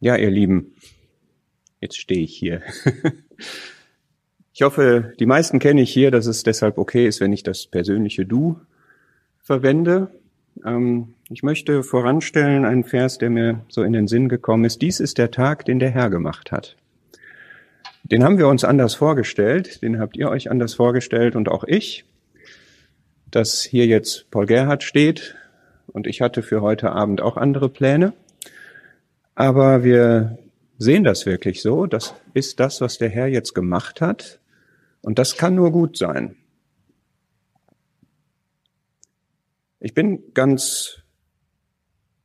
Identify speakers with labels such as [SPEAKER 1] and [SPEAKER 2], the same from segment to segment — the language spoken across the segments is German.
[SPEAKER 1] Ja, ihr Lieben, jetzt stehe ich hier. Ich hoffe, die meisten kenne ich hier, dass es deshalb okay ist, wenn ich das persönliche Du verwende. Ähm, ich möchte voranstellen einen Vers, der mir so in den Sinn gekommen ist. Dies ist der Tag, den der Herr gemacht hat. Den haben wir uns anders vorgestellt, den habt ihr euch anders vorgestellt und auch ich, dass hier jetzt Paul Gerhard steht und ich hatte für heute Abend auch andere Pläne. Aber wir sehen das wirklich so. Das ist das, was der Herr jetzt gemacht hat. Und das kann nur gut sein. Ich bin ganz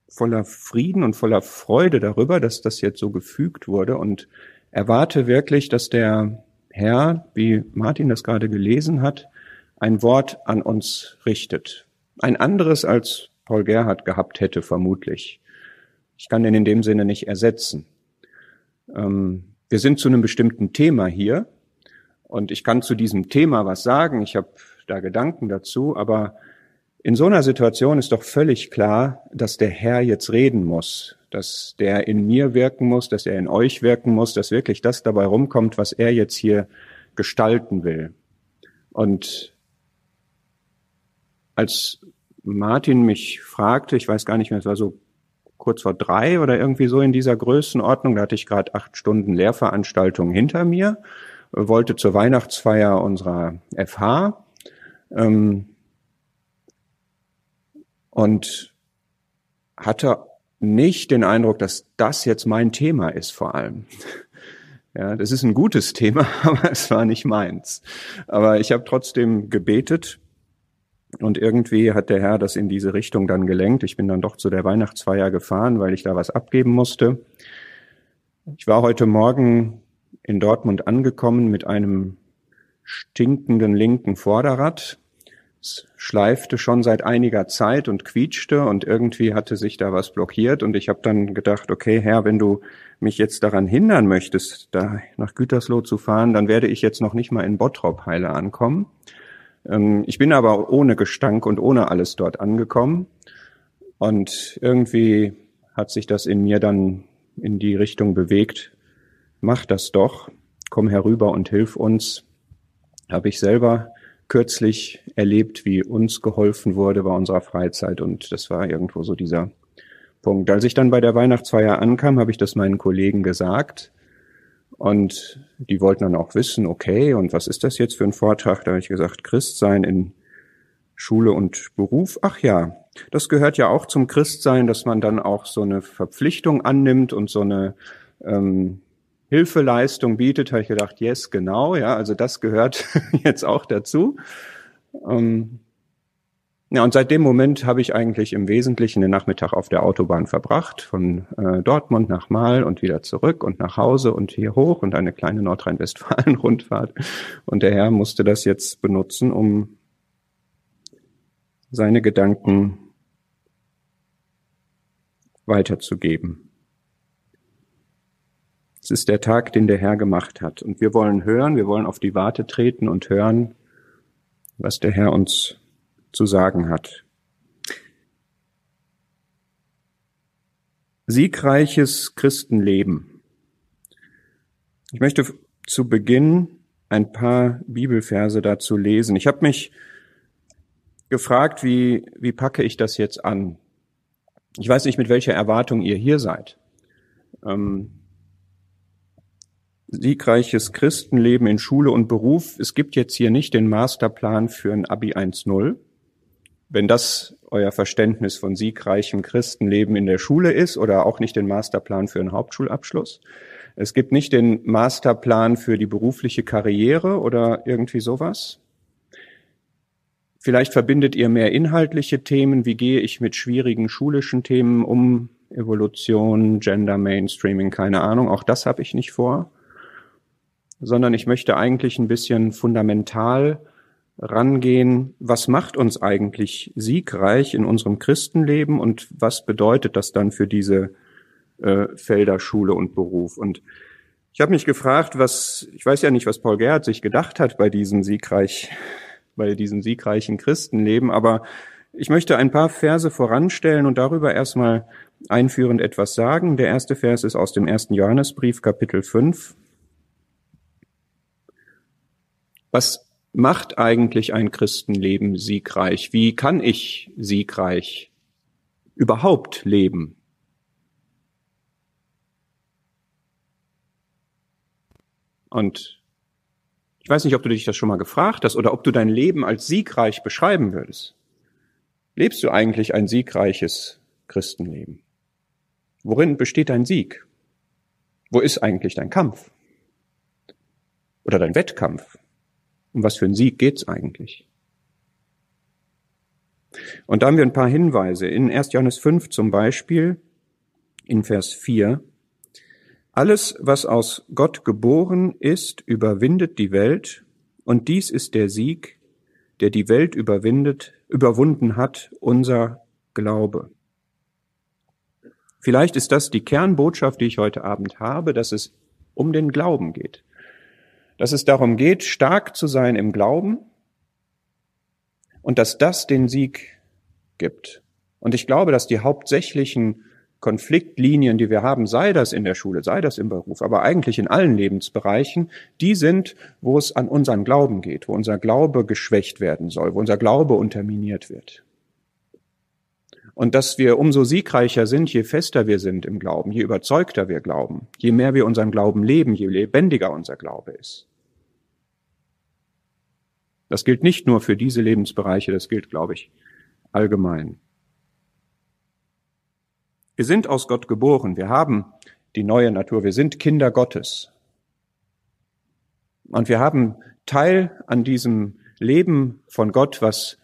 [SPEAKER 1] voller Frieden und voller Freude darüber, dass das jetzt so gefügt wurde und erwarte wirklich, dass der Herr, wie Martin das gerade gelesen hat, ein Wort an uns richtet. Ein anderes als Paul Gerhard gehabt hätte, vermutlich. Ich kann den in dem Sinne nicht ersetzen. Ähm, wir sind zu einem bestimmten Thema hier und ich kann zu diesem Thema was sagen. Ich habe da Gedanken dazu, aber in so einer Situation ist doch völlig klar, dass der Herr jetzt reden muss, dass der in mir wirken muss, dass er in euch wirken muss, dass wirklich das dabei rumkommt, was er jetzt hier gestalten will. Und als Martin mich fragte, ich weiß gar nicht mehr, es war so kurz vor drei oder irgendwie so in dieser Größenordnung. Da hatte ich gerade acht Stunden Lehrveranstaltung hinter mir, wollte zur Weihnachtsfeier unserer FH ähm, und hatte nicht den Eindruck, dass das jetzt mein Thema ist vor allem. Ja, das ist ein gutes Thema, aber es war nicht meins. Aber ich habe trotzdem gebetet und irgendwie hat der Herr das in diese Richtung dann gelenkt. Ich bin dann doch zu der Weihnachtsfeier gefahren, weil ich da was abgeben musste. Ich war heute Morgen in Dortmund angekommen mit einem stinkenden linken Vorderrad. Es schleifte schon seit einiger Zeit und quietschte und irgendwie hatte sich da was blockiert und ich habe dann gedacht, okay, Herr, wenn du mich jetzt daran hindern möchtest, da nach Gütersloh zu fahren, dann werde ich jetzt noch nicht mal in Bottrop heile ankommen. Ähm, ich bin aber ohne Gestank und ohne alles dort angekommen. Und irgendwie hat sich das in mir dann in die Richtung bewegt. Mach das doch. Komm herüber und hilf uns. Habe ich selber kürzlich erlebt, wie uns geholfen wurde bei unserer Freizeit. Und das war irgendwo so dieser Punkt. Als ich dann bei der Weihnachtsfeier ankam, habe ich das meinen Kollegen gesagt. Und die wollten dann auch wissen, okay, und was ist das jetzt für ein Vortrag? Da habe ich gesagt, Christsein in Schule und Beruf. Ach ja, das gehört ja auch zum Christsein, dass man dann auch so eine Verpflichtung annimmt und so eine ähm, Hilfeleistung bietet. Habe ich gedacht, yes, genau, ja, also das gehört jetzt auch dazu. Ähm, ja, und seit dem Moment habe ich eigentlich im Wesentlichen den Nachmittag auf der Autobahn verbracht, von äh, Dortmund nach Mahl und wieder zurück und nach Hause und hier hoch und eine kleine Nordrhein-Westfalen-Rundfahrt. Und der Herr musste das jetzt benutzen, um seine Gedanken weiterzugeben. Es ist der Tag, den der Herr gemacht hat. Und wir wollen hören, wir wollen auf die Warte treten und hören, was der Herr uns zu sagen hat. Siegreiches Christenleben. Ich möchte zu Beginn ein paar Bibelverse dazu lesen. Ich habe mich gefragt, wie, wie packe ich das jetzt an? Ich weiß nicht, mit welcher Erwartung ihr hier seid. Ähm, siegreiches Christenleben in Schule und Beruf. Es gibt jetzt hier nicht den Masterplan für ein Abi 1.0. Wenn das euer Verständnis von siegreichem Christenleben in der Schule ist oder auch nicht den Masterplan für einen Hauptschulabschluss. Es gibt nicht den Masterplan für die berufliche Karriere oder irgendwie sowas. Vielleicht verbindet ihr mehr inhaltliche Themen. Wie gehe ich mit schwierigen schulischen Themen um? Evolution, Gender Mainstreaming, keine Ahnung. Auch das habe ich nicht vor. Sondern ich möchte eigentlich ein bisschen fundamental rangehen, was macht uns eigentlich siegreich in unserem Christenleben und was bedeutet das dann für diese äh, Felder Schule und Beruf? Und ich habe mich gefragt, was, ich weiß ja nicht, was Paul Gerhardt sich gedacht hat bei diesem siegreich, bei diesem siegreichen Christenleben, aber ich möchte ein paar Verse voranstellen und darüber erstmal einführend etwas sagen. Der erste Vers ist aus dem ersten Johannesbrief, Kapitel 5. Was macht eigentlich ein Christenleben siegreich? Wie kann ich siegreich überhaupt leben? Und ich weiß nicht, ob du dich das schon mal gefragt hast oder ob du dein Leben als siegreich beschreiben würdest. Lebst du eigentlich ein siegreiches Christenleben? Worin besteht dein Sieg? Wo ist eigentlich dein Kampf? Oder dein Wettkampf? Um was für einen Sieg geht's eigentlich? Und da haben wir ein paar Hinweise. In 1. Johannes 5 zum Beispiel, in Vers 4, alles, was aus Gott geboren ist, überwindet die Welt, und dies ist der Sieg, der die Welt überwindet, überwunden hat, unser Glaube. Vielleicht ist das die Kernbotschaft, die ich heute Abend habe, dass es um den Glauben geht. Dass es darum geht, stark zu sein im Glauben und dass das den Sieg gibt. Und ich glaube, dass die hauptsächlichen Konfliktlinien, die wir haben, sei das in der Schule, sei das im Beruf, aber eigentlich in allen Lebensbereichen, die sind, wo es an unseren Glauben geht, wo unser Glaube geschwächt werden soll, wo unser Glaube unterminiert wird. Und dass wir umso siegreicher sind, je fester wir sind im Glauben, je überzeugter wir glauben, je mehr wir unseren Glauben leben, je lebendiger unser Glaube ist. Das gilt nicht nur für diese Lebensbereiche, das gilt, glaube ich, allgemein. Wir sind aus Gott geboren. Wir haben die neue Natur. Wir sind Kinder Gottes. Und wir haben Teil an diesem Leben von Gott, was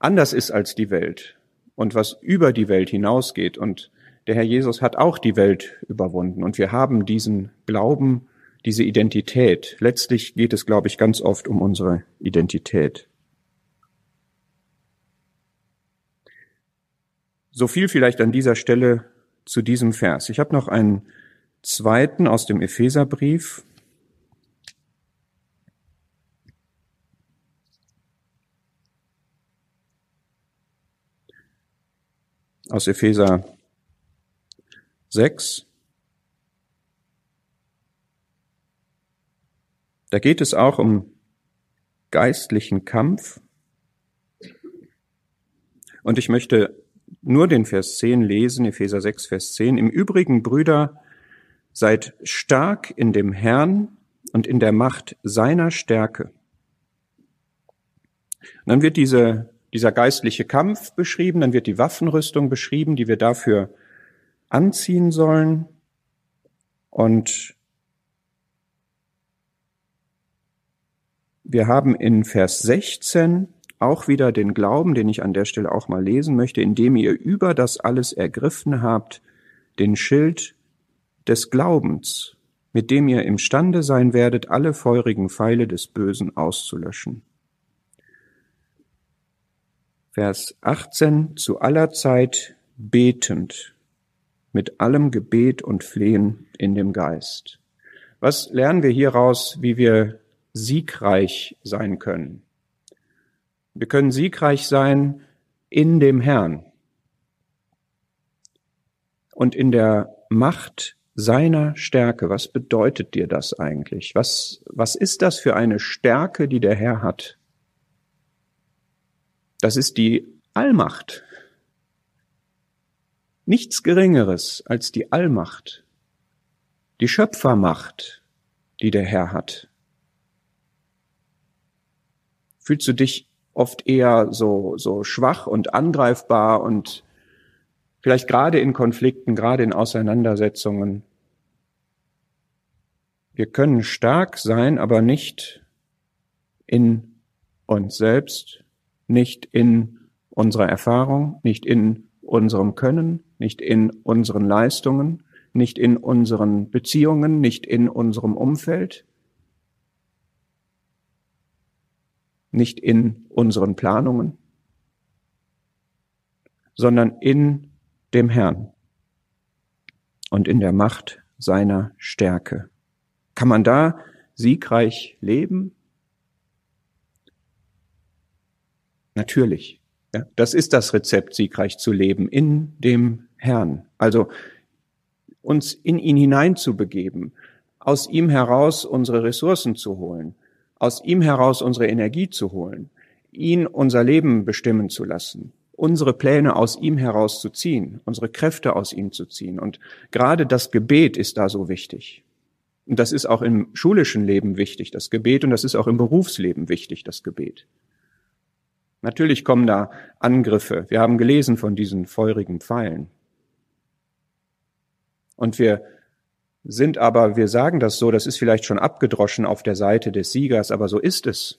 [SPEAKER 1] anders ist als die Welt und was über die Welt hinausgeht. Und der Herr Jesus hat auch die Welt überwunden. Und wir haben diesen Glauben, diese Identität. Letztlich geht es, glaube ich, ganz oft um unsere Identität. So viel vielleicht an dieser Stelle zu diesem Vers. Ich habe noch einen zweiten aus dem Epheserbrief. Aus Epheser 6. Da geht es auch um geistlichen Kampf. Und ich möchte nur den Vers 10 lesen, Epheser 6, Vers 10. Im Übrigen, Brüder, seid stark in dem Herrn und in der Macht seiner Stärke. Und dann wird diese, dieser geistliche Kampf beschrieben, dann wird die Waffenrüstung beschrieben, die wir dafür anziehen sollen. Und wir haben in Vers 16 auch wieder den Glauben, den ich an der Stelle auch mal lesen möchte, indem ihr über das alles ergriffen habt, den Schild des Glaubens, mit dem ihr imstande sein werdet, alle feurigen Pfeile des Bösen auszulöschen. Vers 18, zu aller Zeit betend, mit allem Gebet und Flehen in dem Geist. Was lernen wir hieraus, wie wir siegreich sein können? Wir können siegreich sein in dem Herrn und in der Macht seiner Stärke. Was bedeutet dir das eigentlich? Was, was ist das für eine Stärke, die der Herr hat? Das ist die Allmacht. Nichts Geringeres als die Allmacht, die Schöpfermacht, die der Herr hat. Fühlst du dich oft eher so, so schwach und angreifbar und vielleicht gerade in Konflikten, gerade in Auseinandersetzungen. Wir können stark sein, aber nicht in uns selbst, nicht in unserer Erfahrung, nicht in unserem Können, nicht in unseren Leistungen, nicht in unseren Beziehungen, nicht in unserem Umfeld. nicht in unseren Planungen, sondern in dem Herrn und in der Macht seiner Stärke. Kann man da siegreich leben? Natürlich. Ja, das ist das Rezept, siegreich zu leben in dem Herrn. Also uns in ihn hineinzubegeben, aus ihm heraus unsere Ressourcen zu holen, aus ihm heraus unsere Energie zu holen, ihn unser Leben bestimmen zu lassen, unsere Pläne aus ihm heraus zu ziehen, unsere Kräfte aus ihm zu ziehen. Und gerade das Gebet ist da so wichtig. Und das ist auch im schulischen Leben wichtig, das Gebet, und das ist auch im Berufsleben wichtig, das Gebet. Natürlich kommen da Angriffe. Wir haben gelesen von diesen feurigen Pfeilen. Und wir sind aber, wir sagen das so, das ist vielleicht schon abgedroschen auf der Seite des Siegers, aber so ist es.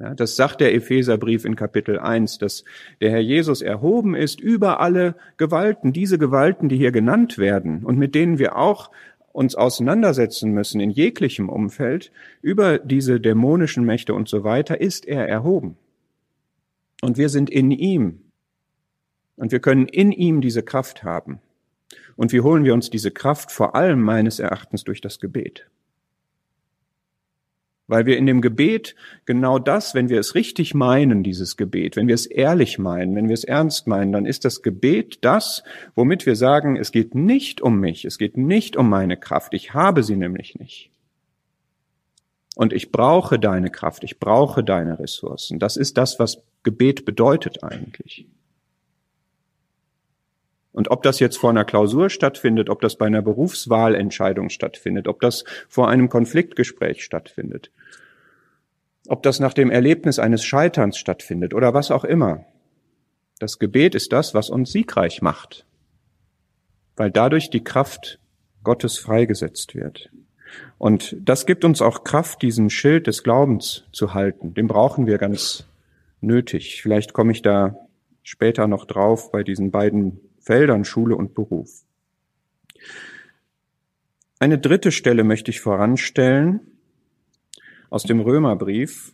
[SPEAKER 1] Ja, das sagt der Epheserbrief in Kapitel 1, dass der Herr Jesus erhoben ist über alle Gewalten, diese Gewalten, die hier genannt werden und mit denen wir auch uns auseinandersetzen müssen in jeglichem Umfeld, über diese dämonischen Mächte und so weiter, ist er erhoben. Und wir sind in ihm. Und wir können in ihm diese Kraft haben. Und wie holen wir uns diese Kraft vor allem meines Erachtens durch das Gebet? Weil wir in dem Gebet genau das, wenn wir es richtig meinen, dieses Gebet, wenn wir es ehrlich meinen, wenn wir es ernst meinen, dann ist das Gebet das, womit wir sagen, es geht nicht um mich, es geht nicht um meine Kraft, ich habe sie nämlich nicht. Und ich brauche deine Kraft, ich brauche deine Ressourcen. Das ist das, was Gebet bedeutet eigentlich. Und ob das jetzt vor einer Klausur stattfindet, ob das bei einer Berufswahlentscheidung stattfindet, ob das vor einem Konfliktgespräch stattfindet, ob das nach dem Erlebnis eines Scheiterns stattfindet oder was auch immer. Das Gebet ist das, was uns siegreich macht, weil dadurch die Kraft Gottes freigesetzt wird. Und das gibt uns auch Kraft, diesen Schild des Glaubens zu halten. Den brauchen wir ganz nötig. Vielleicht komme ich da später noch drauf bei diesen beiden Feldern Schule und Beruf. Eine dritte Stelle möchte ich voranstellen aus dem Römerbrief.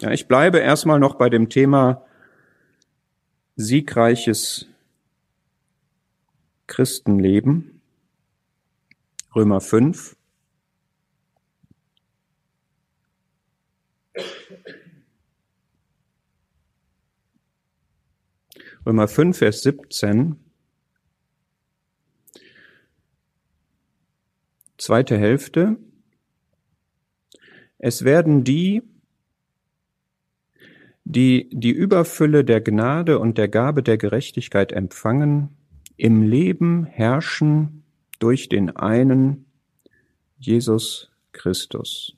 [SPEAKER 1] Ja, ich bleibe erstmal noch bei dem Thema siegreiches Christenleben. Römer 5. Römer 5, Vers 17. Zweite Hälfte. Es werden die, die die Überfülle der Gnade und der Gabe der Gerechtigkeit empfangen, im Leben herrschen durch den einen Jesus Christus.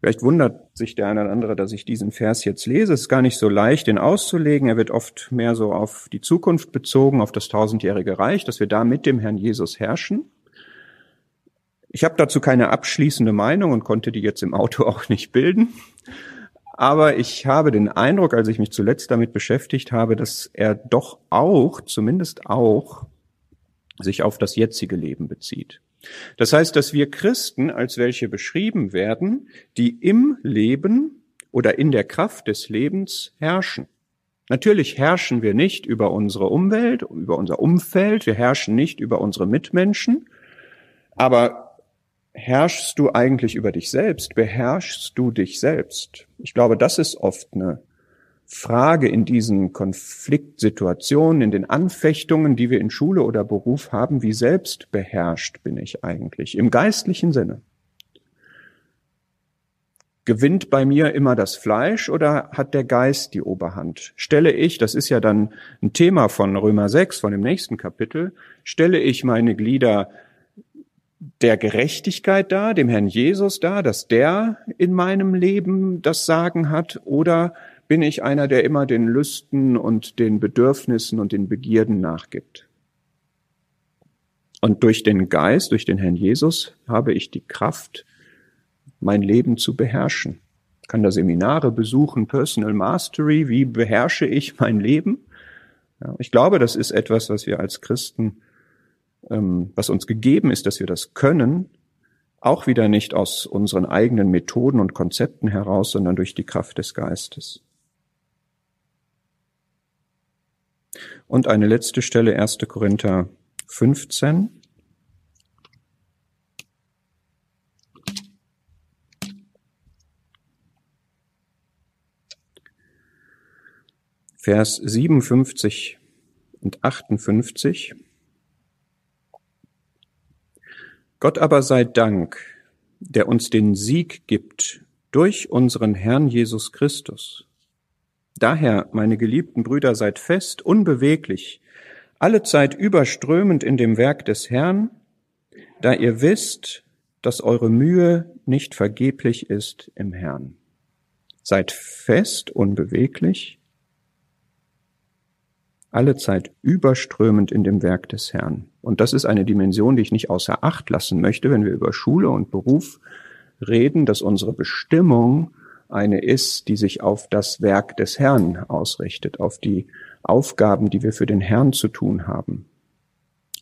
[SPEAKER 1] Vielleicht wundert sich der eine oder andere, dass ich diesen Vers jetzt lese. Es ist gar nicht so leicht, den auszulegen. Er wird oft mehr so auf die Zukunft bezogen, auf das tausendjährige Reich, dass wir da mit dem Herrn Jesus herrschen. Ich habe dazu keine abschließende Meinung und konnte die jetzt im Auto auch nicht bilden. Aber ich habe den Eindruck, als ich mich zuletzt damit beschäftigt habe, dass er doch auch, zumindest auch, sich auf das jetzige Leben bezieht. Das heißt, dass wir Christen als welche beschrieben werden, die im Leben oder in der Kraft des Lebens herrschen. Natürlich herrschen wir nicht über unsere Umwelt, über unser Umfeld, wir herrschen nicht über unsere Mitmenschen, aber herrschst du eigentlich über dich selbst? Beherrschst du dich selbst? Ich glaube, das ist oft eine Frage in diesen Konfliktsituationen, in den Anfechtungen, die wir in Schule oder Beruf haben, wie selbstbeherrscht bin ich eigentlich im geistlichen Sinne? Gewinnt bei mir immer das Fleisch oder hat der Geist die Oberhand? Stelle ich, das ist ja dann ein Thema von Römer 6, von dem nächsten Kapitel, stelle ich meine Glieder der Gerechtigkeit dar, dem Herrn Jesus dar, dass der in meinem Leben das Sagen hat, oder bin ich einer, der immer den Lüsten und den Bedürfnissen und den Begierden nachgibt. Und durch den Geist, durch den Herrn Jesus, habe ich die Kraft, mein Leben zu beherrschen. Ich kann da Seminare besuchen, Personal Mastery, wie beherrsche ich mein Leben? Ja, ich glaube, das ist etwas, was wir als Christen, ähm, was uns gegeben ist, dass wir das können, auch wieder nicht aus unseren eigenen Methoden und Konzepten heraus, sondern durch die Kraft des Geistes. Und eine letzte Stelle, 1. Korinther 15. Vers 57 und 58. Gott aber sei Dank, der uns den Sieg gibt durch unseren Herrn Jesus Christus. Daher, meine geliebten Brüder, seid fest, unbeweglich, alle Zeit überströmend in dem Werk des Herrn, da ihr wisst, dass eure Mühe nicht vergeblich ist im Herrn. Seid fest, unbeweglich, alle Zeit überströmend in dem Werk des Herrn. Und das ist eine Dimension, die ich nicht außer Acht lassen möchte, wenn wir über Schule und Beruf reden, dass unsere Bestimmung eine ist, die sich auf das Werk des Herrn ausrichtet, auf die Aufgaben, die wir für den Herrn zu tun haben.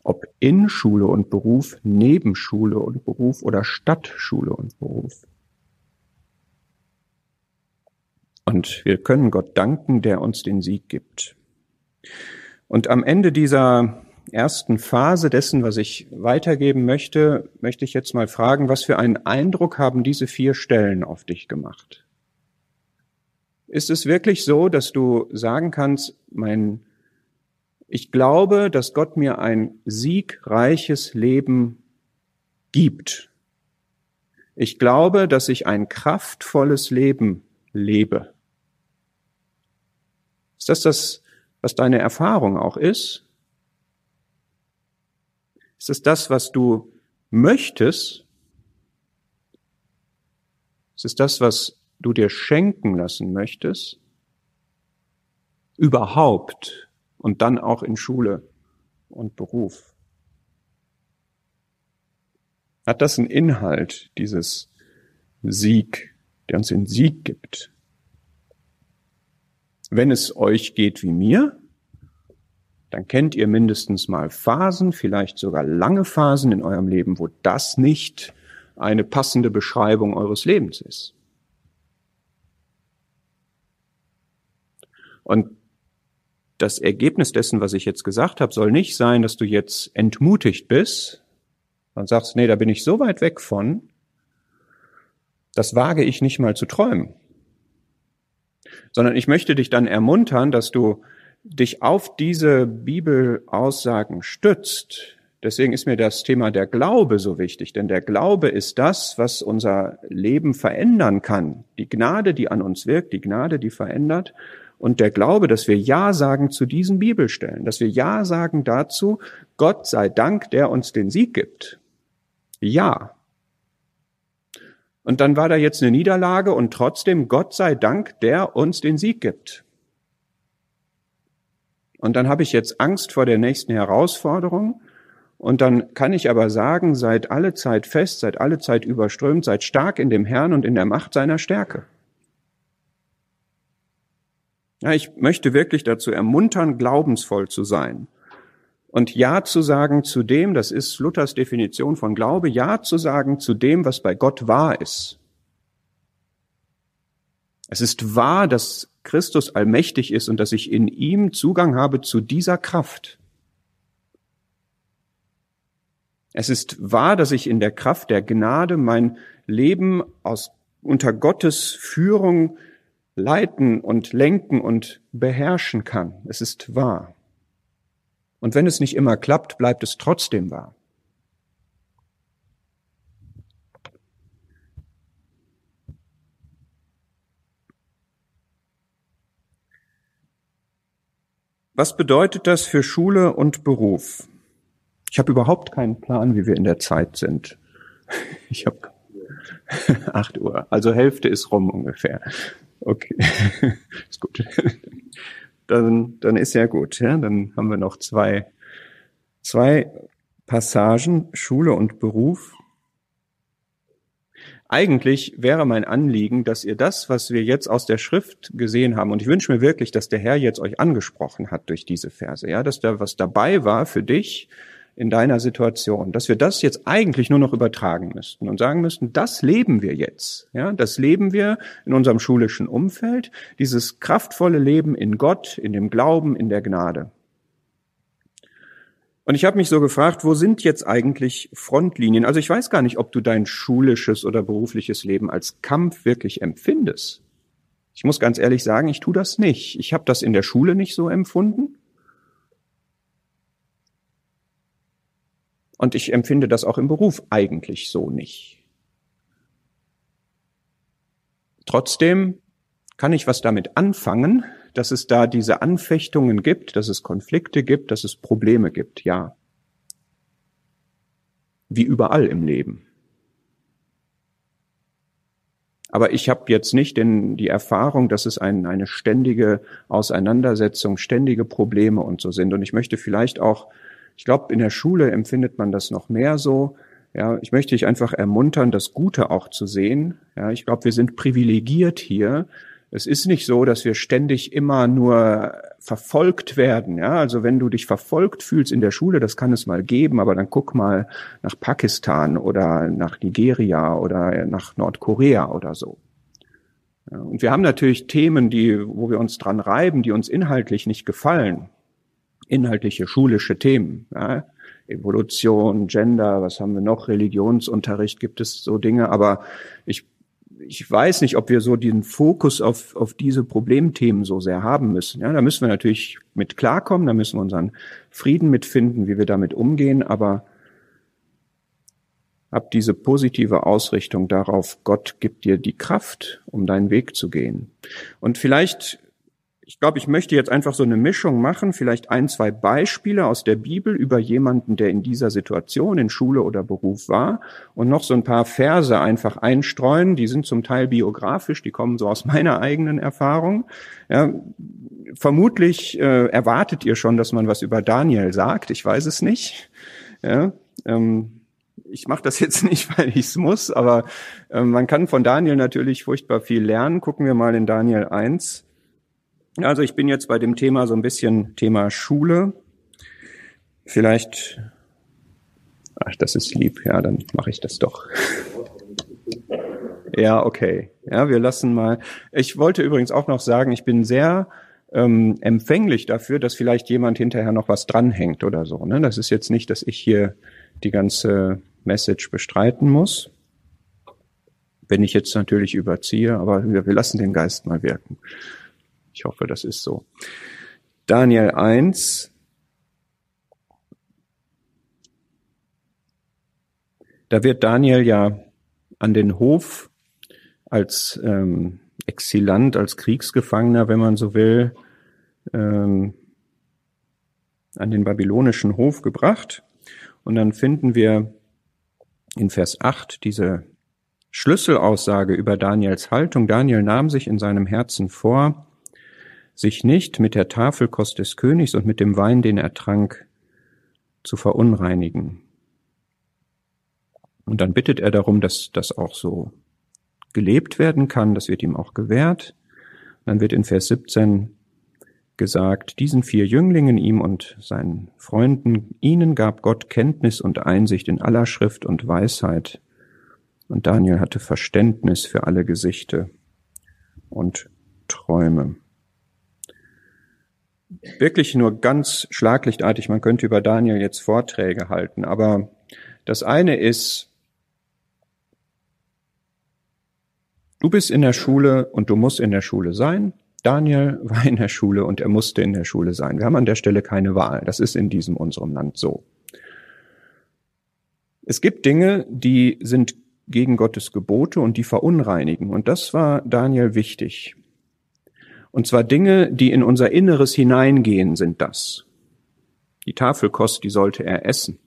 [SPEAKER 1] Ob in Schule und Beruf, neben Schule und Beruf oder statt Schule und Beruf. Und wir können Gott danken, der uns den Sieg gibt. Und am Ende dieser ersten Phase dessen, was ich weitergeben möchte, möchte ich jetzt mal fragen, was für einen Eindruck haben diese vier Stellen auf dich gemacht? Ist es wirklich so, dass du sagen kannst, mein, ich glaube, dass Gott mir ein siegreiches Leben gibt. Ich glaube, dass ich ein kraftvolles Leben lebe. Ist das das was deine Erfahrung auch ist? Ist es das, was du möchtest? Ist es das, was du dir schenken lassen möchtest? Überhaupt und dann auch in Schule und Beruf. Hat das einen Inhalt, dieses Sieg, der uns den Sieg gibt? Wenn es euch geht wie mir, dann kennt ihr mindestens mal Phasen, vielleicht sogar lange Phasen in eurem Leben, wo das nicht eine passende Beschreibung eures Lebens ist. Und das Ergebnis dessen, was ich jetzt gesagt habe, soll nicht sein, dass du jetzt entmutigt bist und sagst, nee, da bin ich so weit weg von, das wage ich nicht mal zu träumen sondern ich möchte dich dann ermuntern, dass du dich auf diese Bibelaussagen stützt. Deswegen ist mir das Thema der Glaube so wichtig, denn der Glaube ist das, was unser Leben verändern kann. Die Gnade, die an uns wirkt, die Gnade, die verändert. Und der Glaube, dass wir Ja sagen zu diesen Bibelstellen, dass wir Ja sagen dazu, Gott sei Dank, der uns den Sieg gibt. Ja, und dann war da jetzt eine Niederlage und trotzdem Gott sei Dank, der uns den Sieg gibt. Und dann habe ich jetzt Angst vor der nächsten Herausforderung. Und dann kann ich aber sagen, seid alle Zeit fest, seid alle Zeit überströmt, seid stark in dem Herrn und in der Macht seiner Stärke. Ja, ich möchte wirklich dazu ermuntern, glaubensvoll zu sein und Ja zu sagen zu dem, das ist Luthers Definition von Glaube, Ja zu sagen zu dem, was bei Gott wahr ist. Es ist wahr, dass Christus allmächtig ist und dass ich in ihm Zugang habe zu dieser Kraft. Es ist wahr, dass ich in der Kraft der Gnade mein Leben aus, unter Gottes Führung leiten und lenken und beherrschen kann. Es ist wahr. Und wenn es nicht immer klappt, bleibt es trotzdem wahr. Was bedeutet das für Schule und Beruf? Ich habe überhaupt keinen Plan, wie wir in der Zeit sind. Ich habe acht Uhr, also Hälfte ist rum ungefähr. Okay, ist gut dann, dann ist ja gut. Ja? Dann haben wir noch zwei, zwei Passagen, Schule und Beruf. Eigentlich wäre mein Anliegen, dass ihr das, was wir jetzt aus der Schrift gesehen haben, und ich wünsche mir wirklich, dass der Herr jetzt euch angesprochen hat durch diese Verse, ja, dass da was dabei war für dich, in deiner Situation, dass wir das jetzt eigentlich nur noch übertragen müssten und sagen müssten, das leben wir jetzt. Ja, das leben wir in unserem schulischen Umfeld, dieses kraftvolle Leben in Gott, in dem Glauben, in der Gnade. Und ich habe mich so gefragt, wo sind jetzt eigentlich Frontlinien? Also ich weiß gar nicht, ob du dein schulisches oder berufliches Leben als Kampf wirklich empfindest. Ich muss ganz ehrlich sagen, ich tue das nicht. Ich habe das in der Schule nicht so empfunden. Und ich empfinde das auch im Beruf eigentlich so nicht. Trotzdem kann ich was damit anfangen, dass es da diese Anfechtungen gibt, dass es Konflikte gibt, dass es Probleme gibt, ja. Wie überall im Leben. Aber ich habe jetzt nicht den, die Erfahrung, dass es ein, eine ständige Auseinandersetzung, ständige Probleme und so sind. Und ich möchte vielleicht auch, ich glaube, in der Schule empfindet man das noch mehr so. Ja, ich möchte dich einfach ermuntern, das Gute auch zu sehen. Ja, ich glaube, wir sind privilegiert hier, es ist nicht so, dass wir ständig immer nur verfolgt werden. Ja, also wenn du dich verfolgt fühlst in der Schule, das kann es mal geben, aber dann guck mal nach Pakistan oder nach Nigeria oder nach Nordkorea oder so. Ja, und wir haben natürlich Themen, die, wo wir uns dran reiben, die uns inhaltlich nicht gefallen. Inhaltliche schulische Themen. Ja. Evolution, Gender, was haben wir noch? Religionsunterricht gibt es so Dinge, aber ich ich weiß nicht, ob wir so den Fokus auf, auf diese Problemthemen so sehr haben müssen. Ja, da müssen wir natürlich mit klarkommen, da müssen wir unseren Frieden mitfinden, wie wir damit umgehen, aber hab diese positive Ausrichtung darauf, Gott gibt dir die Kraft, um deinen Weg zu gehen. Und vielleicht ich glaube, ich möchte jetzt einfach so eine Mischung machen, vielleicht ein, zwei Beispiele aus der Bibel über jemanden, der in dieser Situation in Schule oder Beruf war und noch so ein paar Verse einfach einstreuen. Die sind zum Teil biografisch, die kommen so aus meiner eigenen Erfahrung. Ja, vermutlich äh, erwartet ihr schon, dass man was über Daniel sagt. Ich weiß es nicht. Ja, ähm, ich mache das jetzt nicht, weil ich es muss, aber äh, man kann von Daniel natürlich furchtbar viel lernen. Gucken wir mal in Daniel 1. Also ich bin jetzt bei dem Thema so ein bisschen Thema Schule. Vielleicht, ach, das ist lieb, ja, dann mache ich das doch. ja, okay. Ja, wir lassen mal. Ich wollte übrigens auch noch sagen, ich bin sehr ähm, empfänglich dafür, dass vielleicht jemand hinterher noch was dranhängt oder so. Ne? Das ist jetzt nicht, dass ich hier die ganze Message bestreiten muss. Wenn ich jetzt natürlich überziehe, aber wir, wir lassen den Geist mal wirken. Ich hoffe, das ist so. Daniel 1. Da wird Daniel ja an den Hof als ähm, Exilant, als Kriegsgefangener, wenn man so will, ähm, an den babylonischen Hof gebracht. Und dann finden wir in Vers 8 diese Schlüsselaussage über Daniels Haltung. Daniel nahm sich in seinem Herzen vor, sich nicht mit der Tafelkost des Königs und mit dem Wein, den er trank, zu verunreinigen. Und dann bittet er darum, dass das auch so gelebt werden kann, das wird ihm auch gewährt. Dann wird in Vers 17 gesagt, diesen vier Jünglingen, ihm und seinen Freunden, ihnen gab Gott Kenntnis und Einsicht in aller Schrift und Weisheit. Und Daniel hatte Verständnis für alle Gesichte und Träume wirklich nur ganz schlaglichtartig. Man könnte über Daniel jetzt Vorträge halten, aber das eine ist, du bist in der Schule und du musst in der Schule sein. Daniel war in der Schule und er musste in der Schule sein. Wir haben an der Stelle keine Wahl. Das ist in diesem unserem Land so. Es gibt Dinge, die sind gegen Gottes Gebote und die verunreinigen. Und das war Daniel wichtig. Und zwar Dinge, die in unser Inneres hineingehen, sind das. Die Tafelkost, die sollte er essen.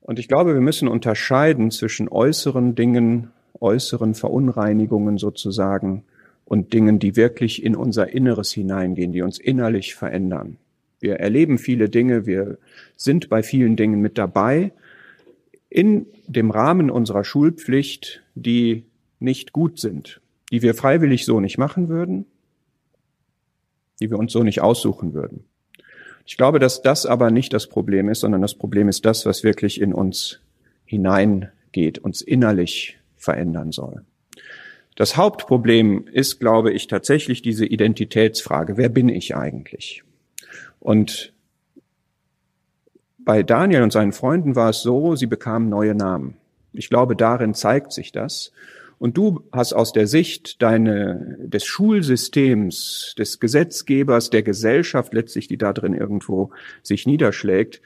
[SPEAKER 1] Und ich glaube, wir müssen unterscheiden zwischen äußeren Dingen, äußeren Verunreinigungen sozusagen und Dingen, die wirklich in unser Inneres hineingehen, die uns innerlich verändern. Wir erleben viele Dinge, wir sind bei vielen Dingen mit dabei, in dem Rahmen unserer Schulpflicht, die nicht gut sind, die wir freiwillig so nicht machen würden, die wir uns so nicht aussuchen würden. Ich glaube, dass das aber nicht das Problem ist, sondern das Problem ist das, was wirklich in uns hineingeht, uns innerlich verändern soll. Das Hauptproblem ist, glaube ich, tatsächlich diese Identitätsfrage. Wer bin ich eigentlich? Und bei Daniel und seinen Freunden war es so, sie bekamen neue Namen. Ich glaube, darin zeigt sich das. Und du hast aus der Sicht deine, des Schulsystems, des Gesetzgebers, der Gesellschaft letztlich, die da drin irgendwo sich niederschlägt,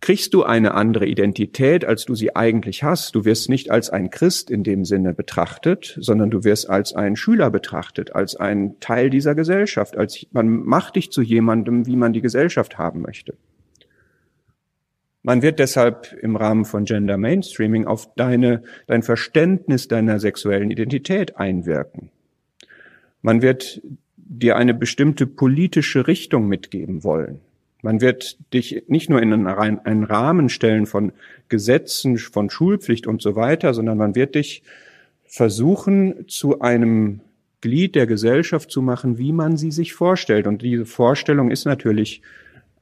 [SPEAKER 1] kriegst du eine andere Identität, als du sie eigentlich hast. Du wirst nicht als ein Christ in dem Sinne betrachtet, sondern du wirst als ein Schüler betrachtet, als ein Teil dieser Gesellschaft, als man macht dich zu jemandem, wie man die Gesellschaft haben möchte. Man wird deshalb im Rahmen von Gender Mainstreaming auf deine, dein Verständnis deiner sexuellen Identität einwirken. Man wird dir eine bestimmte politische Richtung mitgeben wollen. Man wird dich nicht nur in einen Rahmen stellen von Gesetzen, von Schulpflicht und so weiter, sondern man wird dich versuchen, zu einem Glied der Gesellschaft zu machen, wie man sie sich vorstellt. Und diese Vorstellung ist natürlich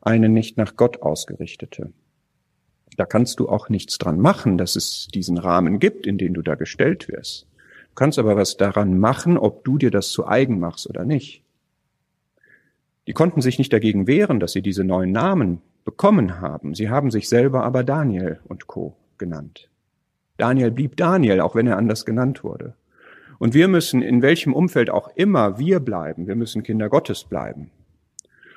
[SPEAKER 1] eine nicht nach Gott ausgerichtete. Da kannst du auch nichts dran machen, dass es diesen Rahmen gibt, in den du da gestellt wirst. Du kannst aber was daran machen, ob du dir das zu eigen machst oder nicht. Die konnten sich nicht dagegen wehren, dass sie diese neuen Namen bekommen haben. Sie haben sich selber aber Daniel und Co. genannt. Daniel blieb Daniel, auch wenn er anders genannt wurde. Und wir müssen in welchem Umfeld auch immer wir bleiben, wir müssen Kinder Gottes bleiben.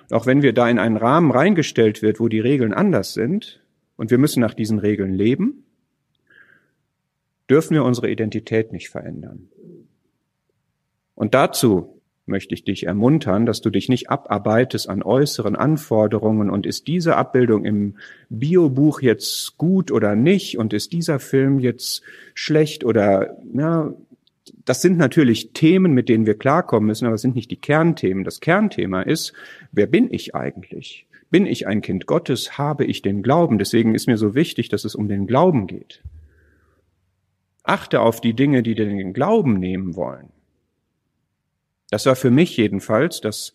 [SPEAKER 1] Auch wenn wir da in einen Rahmen reingestellt wird, wo die Regeln anders sind und wir müssen nach diesen Regeln leben, dürfen wir unsere Identität nicht verändern. Und dazu möchte ich dich ermuntern, dass du dich nicht abarbeitest an äußeren Anforderungen und ist diese Abbildung im Biobuch jetzt gut oder nicht und ist dieser Film jetzt schlecht oder, ja, das sind natürlich Themen, mit denen wir klarkommen müssen, aber es sind nicht die Kernthemen. Das Kernthema ist, wer bin ich eigentlich? Bin ich ein Kind Gottes? Habe ich den Glauben? Deswegen ist mir so wichtig, dass es um den Glauben geht. Achte auf die Dinge, die den Glauben nehmen wollen. Das war für mich jedenfalls das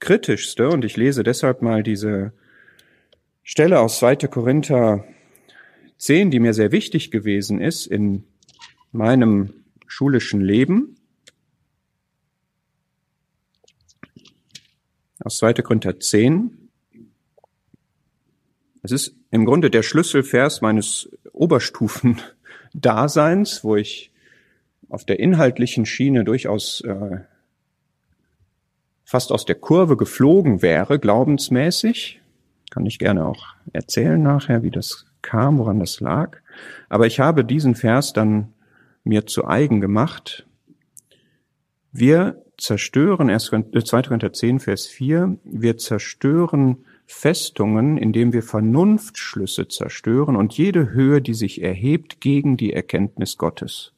[SPEAKER 1] Kritischste und ich lese deshalb mal diese Stelle aus 2. Korinther 10, die mir sehr wichtig gewesen ist in meinem schulischen Leben. Aus 2. Korinther 10. Es ist im Grunde der Schlüsselvers meines Oberstufendaseins, wo ich auf der inhaltlichen Schiene durchaus äh, fast aus der Kurve geflogen wäre, glaubensmäßig. Kann ich gerne auch erzählen nachher, wie das kam, woran das lag. Aber ich habe diesen Vers dann mir zu eigen gemacht. Wir zerstören, 2. Korinther 10, Vers 4, wir zerstören Festungen, indem wir Vernunftschlüsse zerstören und jede Höhe, die sich erhebt gegen die Erkenntnis Gottes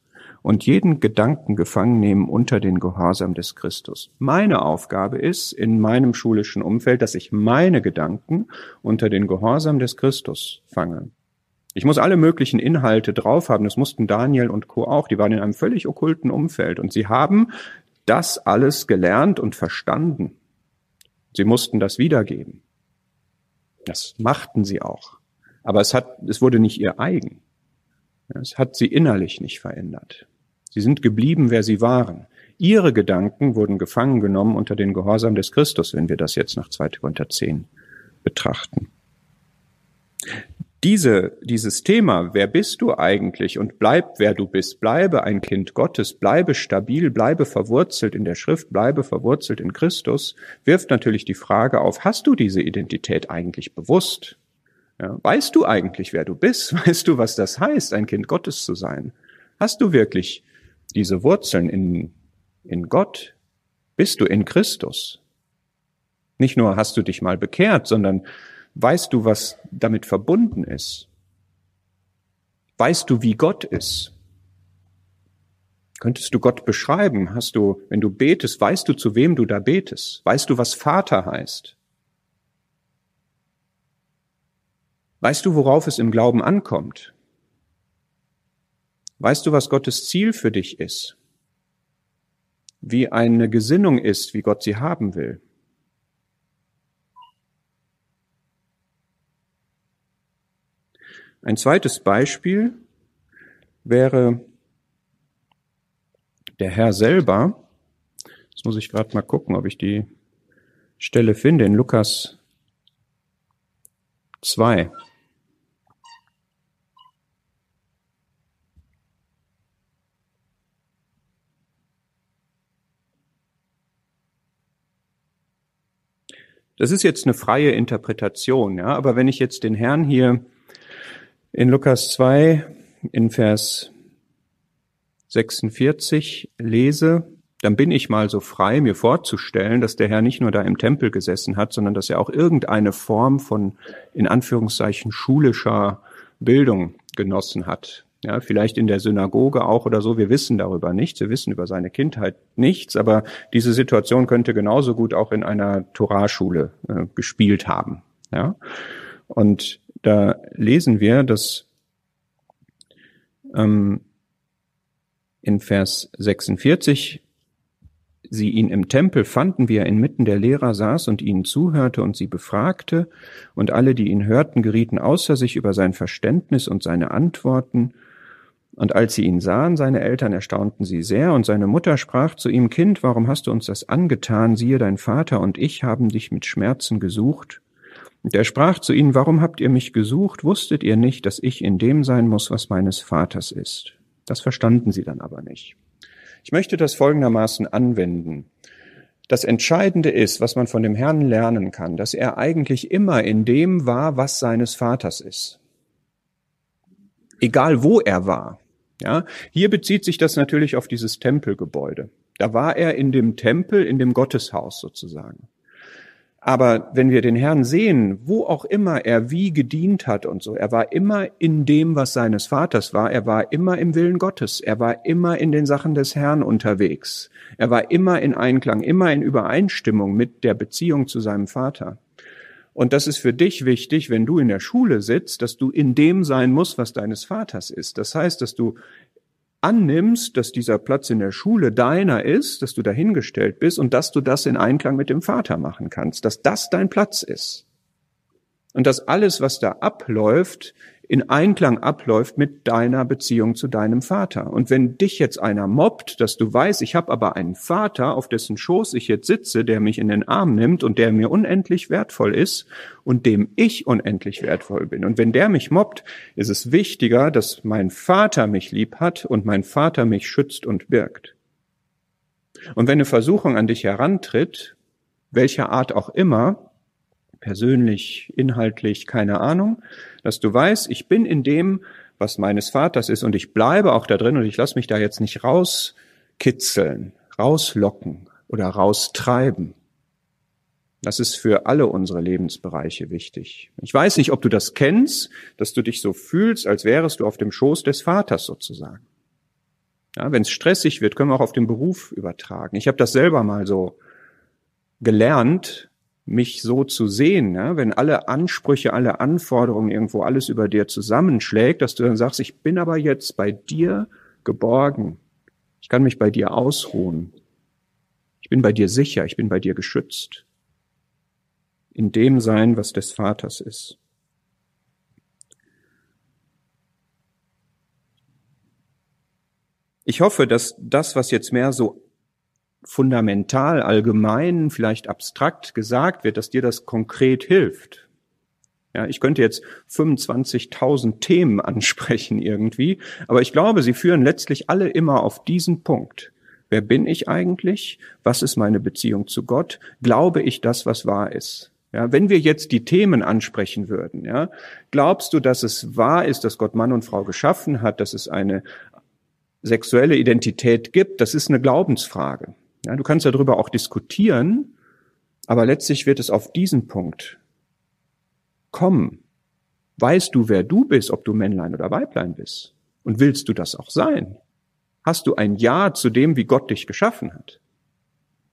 [SPEAKER 1] und jeden Gedanken gefangen nehmen unter den Gehorsam des Christus. Meine Aufgabe ist in meinem schulischen Umfeld, dass ich meine Gedanken unter den Gehorsam des Christus fange. Ich muss alle möglichen Inhalte drauf haben. Das mussten Daniel und Co. auch. Die waren in einem völlig okkulten Umfeld und sie haben das alles gelernt und verstanden. Sie mussten das wiedergeben. Das machten sie auch. Aber es hat, es wurde nicht ihr eigen. Es hat sie innerlich nicht verändert. Sie sind geblieben, wer sie waren. Ihre Gedanken wurden gefangen genommen unter den Gehorsam des Christus, wenn wir das jetzt nach 2. Korinther 10 betrachten. Diese, dieses Thema, wer bist du eigentlich und bleib, wer du bist, bleibe ein Kind Gottes, bleibe stabil, bleibe verwurzelt in der Schrift, bleibe verwurzelt in Christus, wirft natürlich die Frage auf, hast du diese Identität eigentlich bewusst? Ja, weißt du eigentlich, wer du bist? Weißt du, was das heißt, ein Kind Gottes zu sein? Hast du wirklich diese Wurzeln in, in Gott, bist du in Christus. Nicht nur hast du dich mal bekehrt, sondern weißt du, was damit verbunden ist. Weißt du, wie Gott ist. Könntest du Gott beschreiben? Hast du, wenn du betest, weißt du, zu wem du da betest? Weißt du, was Vater heißt? Weißt du, worauf es im Glauben ankommt? Weißt du, was Gottes Ziel für dich ist? Wie eine Gesinnung ist, wie Gott sie haben will? Ein zweites Beispiel wäre der Herr selber. Jetzt muss ich gerade mal gucken, ob ich die Stelle finde in Lukas 2. Das ist jetzt eine freie Interpretation, ja, aber wenn ich jetzt den Herrn hier in Lukas 2 in Vers 46 lese, dann bin ich mal so frei, mir vorzustellen, dass der Herr nicht nur da im Tempel gesessen hat, sondern dass er auch irgendeine Form von, in Anführungszeichen, schulischer Bildung genossen hat. Ja, vielleicht in der Synagoge auch oder so. Wir wissen darüber nichts. Wir wissen über seine Kindheit nichts. Aber diese Situation könnte genauso gut auch in einer Toraschule äh, gespielt haben. Ja, und da lesen wir, dass ähm, in Vers 46 sie ihn im Tempel fanden, wie er inmitten der Lehrer saß und ihnen zuhörte und sie befragte, und alle, die ihn hörten, gerieten außer sich über sein Verständnis und seine Antworten, und als sie ihn sahen, seine Eltern erstaunten sie sehr, und seine Mutter sprach zu ihm, Kind, warum hast du uns das angetan? Siehe, dein Vater und ich haben dich mit Schmerzen gesucht. Und er sprach zu ihnen, warum habt ihr mich gesucht? Wusstet ihr nicht, dass ich in dem sein muss, was meines Vaters ist? Das verstanden sie dann aber nicht. Ich möchte das folgendermaßen anwenden. Das Entscheidende ist, was man von dem Herrn lernen kann, dass er eigentlich immer in dem war, was seines Vaters ist. Egal wo er war. Ja, hier bezieht sich das natürlich auf dieses Tempelgebäude. Da war er in dem Tempel, in dem Gotteshaus sozusagen. Aber wenn wir den Herrn sehen, wo auch immer er wie gedient hat und so, er war immer in dem, was seines Vaters war, er war immer im Willen Gottes, er war immer in den Sachen des Herrn unterwegs, er war immer in Einklang, immer in Übereinstimmung mit der Beziehung zu seinem Vater. Und das ist für dich wichtig, wenn du in der Schule sitzt, dass du in dem sein musst, was deines Vaters ist. Das heißt, dass du annimmst, dass dieser Platz in der Schule deiner ist, dass du dahingestellt bist und dass du das in Einklang mit dem Vater machen kannst, dass das dein Platz ist. Und dass alles, was da abläuft, in Einklang abläuft mit deiner Beziehung zu deinem Vater. Und wenn dich jetzt einer mobbt, dass du weißt, ich habe aber einen Vater, auf dessen Schoß ich jetzt sitze, der mich in den Arm nimmt und der mir unendlich wertvoll ist und dem ich unendlich wertvoll bin. Und wenn der mich mobbt, ist es wichtiger, dass mein Vater mich lieb hat und mein Vater mich schützt und birgt. Und wenn eine Versuchung an dich herantritt, welcher Art auch immer, persönlich, inhaltlich, keine Ahnung, dass du weißt, ich bin in dem, was meines Vaters ist und ich bleibe auch da drin und ich lasse mich da jetzt nicht rauskitzeln, rauslocken oder raustreiben. Das ist für alle unsere Lebensbereiche wichtig. Ich weiß nicht, ob du das kennst, dass du dich so fühlst, als wärest du auf dem Schoß des Vaters sozusagen. Ja, Wenn es stressig wird, können wir auch auf den Beruf übertragen. Ich habe das selber mal so gelernt, mich so zu sehen, ja, wenn alle Ansprüche, alle Anforderungen irgendwo alles über dir zusammenschlägt, dass du dann sagst, ich bin aber jetzt bei dir geborgen. Ich kann mich bei dir ausruhen. Ich bin bei dir sicher, ich bin bei dir geschützt. In dem sein, was des Vaters ist. Ich hoffe, dass das, was jetzt mehr so fundamental, allgemein, vielleicht abstrakt gesagt wird, dass dir das konkret hilft. Ja, ich könnte jetzt 25.000 Themen ansprechen irgendwie, aber ich glaube, sie führen letztlich alle immer auf diesen Punkt. Wer bin ich eigentlich? Was ist meine Beziehung zu Gott? Glaube ich das, was wahr ist? Ja, wenn wir jetzt die Themen ansprechen würden, ja, glaubst du, dass es wahr ist, dass Gott Mann und Frau geschaffen hat, dass es eine sexuelle Identität gibt? Das ist eine Glaubensfrage. Ja, du kannst darüber auch diskutieren, aber letztlich wird es auf diesen Punkt kommen. Weißt du, wer du bist, ob du Männlein oder Weiblein bist? Und willst du das auch sein? Hast du ein Ja zu dem, wie Gott dich geschaffen hat?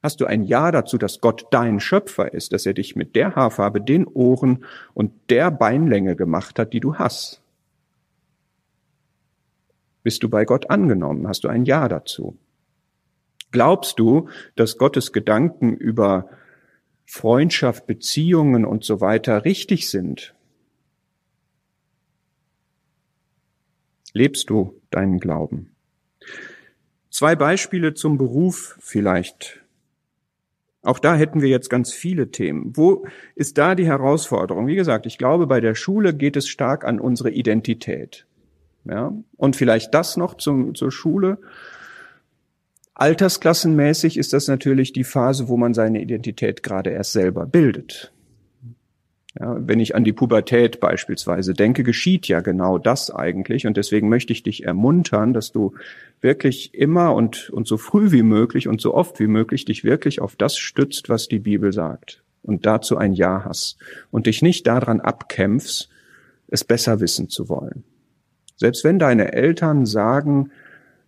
[SPEAKER 1] Hast du ein Ja dazu, dass Gott dein Schöpfer ist, dass er dich mit der Haarfarbe, den Ohren und der Beinlänge gemacht hat, die du hast? Bist du bei Gott angenommen? Hast du ein Ja dazu? Glaubst du, dass Gottes Gedanken über Freundschaft, Beziehungen und so weiter richtig sind? Lebst du deinen Glauben? Zwei Beispiele zum Beruf vielleicht. Auch da hätten wir jetzt ganz viele Themen. Wo ist da die Herausforderung? Wie gesagt, ich glaube, bei der Schule geht es stark an unsere Identität. Ja? Und vielleicht das noch zum, zur Schule. Altersklassenmäßig ist das natürlich die Phase, wo man seine Identität gerade erst selber bildet. Ja, wenn ich an die Pubertät beispielsweise denke, geschieht ja genau das eigentlich. Und deswegen möchte ich dich ermuntern, dass du wirklich immer und, und so früh wie möglich und so oft wie möglich dich wirklich auf das stützt, was die Bibel sagt. Und dazu ein Ja hast. Und dich nicht daran abkämpfst, es besser wissen zu wollen. Selbst wenn deine Eltern sagen,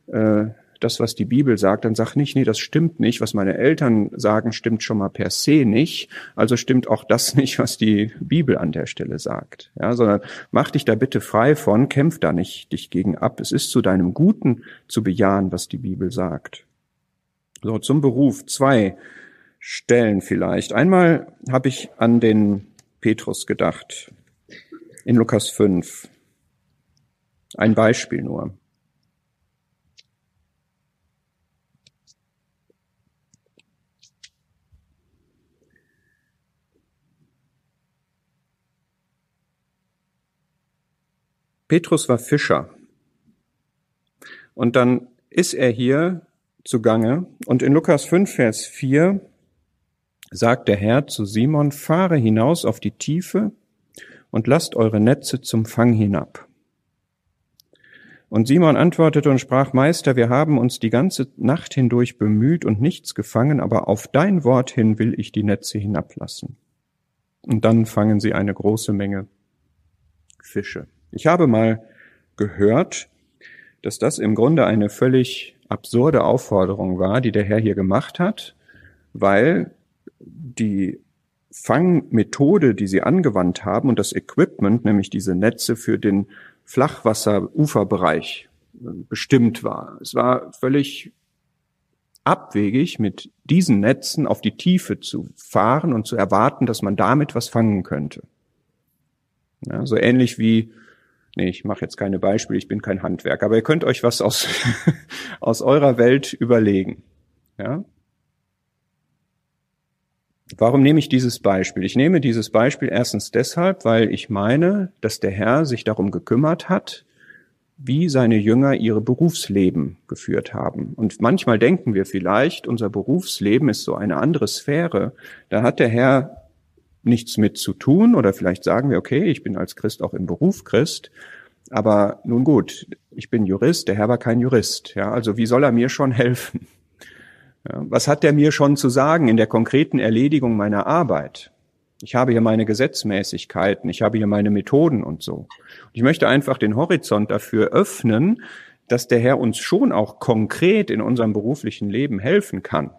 [SPEAKER 1] äh, das, was die Bibel sagt, dann sag nicht, nee, das stimmt nicht. Was meine Eltern sagen, stimmt schon mal per se nicht. Also stimmt auch das nicht, was die Bibel an der Stelle sagt. Ja, sondern mach dich da bitte frei von, kämpf da nicht dich gegen ab. Es ist zu deinem Guten zu bejahen, was die Bibel sagt. So, zum Beruf. Zwei Stellen vielleicht. Einmal habe ich an den Petrus gedacht. In Lukas 5. Ein Beispiel nur. Petrus war Fischer. Und dann ist er hier zugange. Und in Lukas 5, Vers 4 sagt der Herr zu Simon, fahre hinaus auf die Tiefe und lasst eure Netze zum Fang hinab. Und Simon antwortete und sprach, Meister, wir haben uns die ganze Nacht hindurch bemüht und nichts gefangen, aber auf dein Wort hin will ich die Netze hinablassen. Und dann fangen sie eine große Menge Fische. Ich habe mal gehört, dass das im Grunde eine völlig absurde Aufforderung war, die der Herr hier gemacht hat, weil die Fangmethode, die sie angewandt haben und das Equipment, nämlich diese Netze für den Flachwasseruferbereich bestimmt war. Es war völlig abwegig, mit diesen Netzen auf die Tiefe zu fahren und zu erwarten, dass man damit was fangen könnte. Ja, so ähnlich wie Nee, ich mache jetzt keine Beispiele, ich bin kein Handwerker, aber ihr könnt euch was aus, aus eurer Welt überlegen. Ja? Warum nehme ich dieses Beispiel? Ich nehme dieses Beispiel erstens deshalb, weil ich meine, dass der Herr sich darum gekümmert hat, wie seine Jünger ihre Berufsleben geführt haben. Und manchmal denken wir vielleicht, unser Berufsleben ist so eine andere Sphäre. Da hat der Herr nichts mit zu tun oder vielleicht sagen wir, okay, ich bin als Christ auch im Beruf Christ, aber nun gut, ich bin Jurist, der Herr war kein Jurist, ja, also wie soll er mir schon helfen? Ja, was hat er mir schon zu sagen in der konkreten Erledigung meiner Arbeit? Ich habe hier meine Gesetzmäßigkeiten, ich habe hier meine Methoden und so. Ich möchte einfach den Horizont dafür öffnen, dass der Herr uns schon auch konkret in unserem beruflichen Leben helfen kann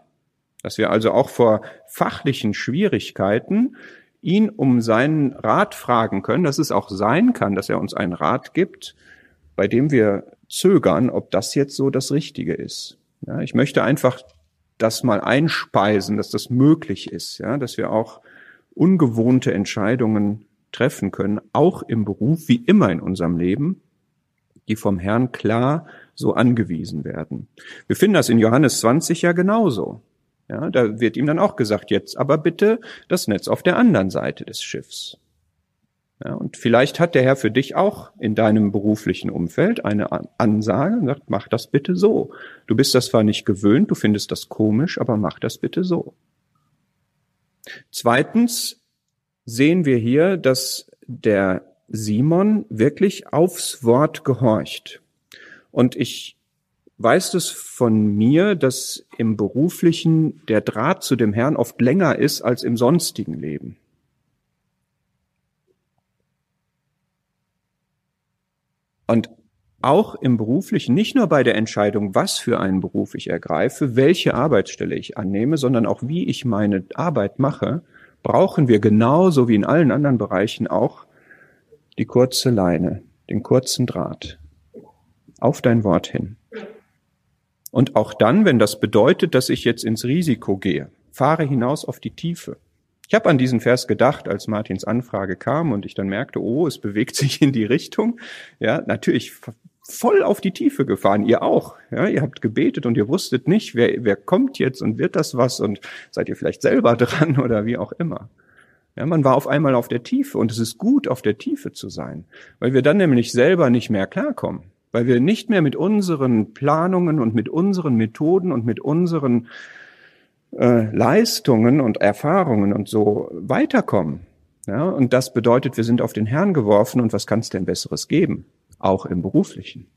[SPEAKER 1] dass wir also auch vor fachlichen Schwierigkeiten ihn um seinen Rat fragen können, dass es auch sein kann, dass er uns einen Rat gibt, bei dem wir zögern, ob das jetzt so das Richtige ist. Ja, ich möchte einfach das mal einspeisen, dass das möglich ist, ja, dass wir auch ungewohnte Entscheidungen treffen können, auch im Beruf, wie immer in unserem Leben, die vom Herrn klar so angewiesen werden. Wir finden das in Johannes 20 ja genauso. Ja, da wird ihm dann auch gesagt, jetzt aber bitte das Netz auf der anderen Seite des Schiffs. Ja, und vielleicht hat der Herr für dich auch in deinem beruflichen Umfeld eine Ansage und sagt, mach das bitte so. Du bist das zwar nicht gewöhnt, du findest das komisch, aber mach das bitte so. Zweitens sehen wir hier, dass der Simon wirklich aufs Wort gehorcht. Und ich weißt es von mir, dass im beruflichen der Draht zu dem Herrn oft länger ist als im sonstigen Leben. Und auch im beruflichen, nicht nur bei der Entscheidung, was für einen Beruf ich ergreife, welche Arbeitsstelle ich annehme, sondern auch wie ich meine Arbeit mache, brauchen wir genauso wie in allen anderen Bereichen auch die kurze Leine, den kurzen Draht. Auf dein Wort hin. Und auch dann, wenn das bedeutet, dass ich jetzt ins Risiko gehe, fahre hinaus auf die Tiefe. Ich habe an diesen Vers gedacht, als Martins Anfrage kam und ich dann merkte, oh, es bewegt sich in die Richtung. Ja, natürlich voll auf die Tiefe gefahren. Ihr auch. Ja, ihr habt gebetet und ihr wusstet nicht, wer, wer kommt jetzt und wird das was und seid ihr vielleicht selber dran oder wie auch immer. Ja, man war auf einmal auf der Tiefe und es ist gut, auf der Tiefe zu sein, weil wir dann nämlich selber nicht mehr klarkommen weil wir nicht mehr mit unseren Planungen und mit unseren Methoden und mit unseren äh, Leistungen und Erfahrungen und so weiterkommen. Ja, und das bedeutet, wir sind auf den Herrn geworfen und was kann es denn Besseres geben? Auch im Beruflichen.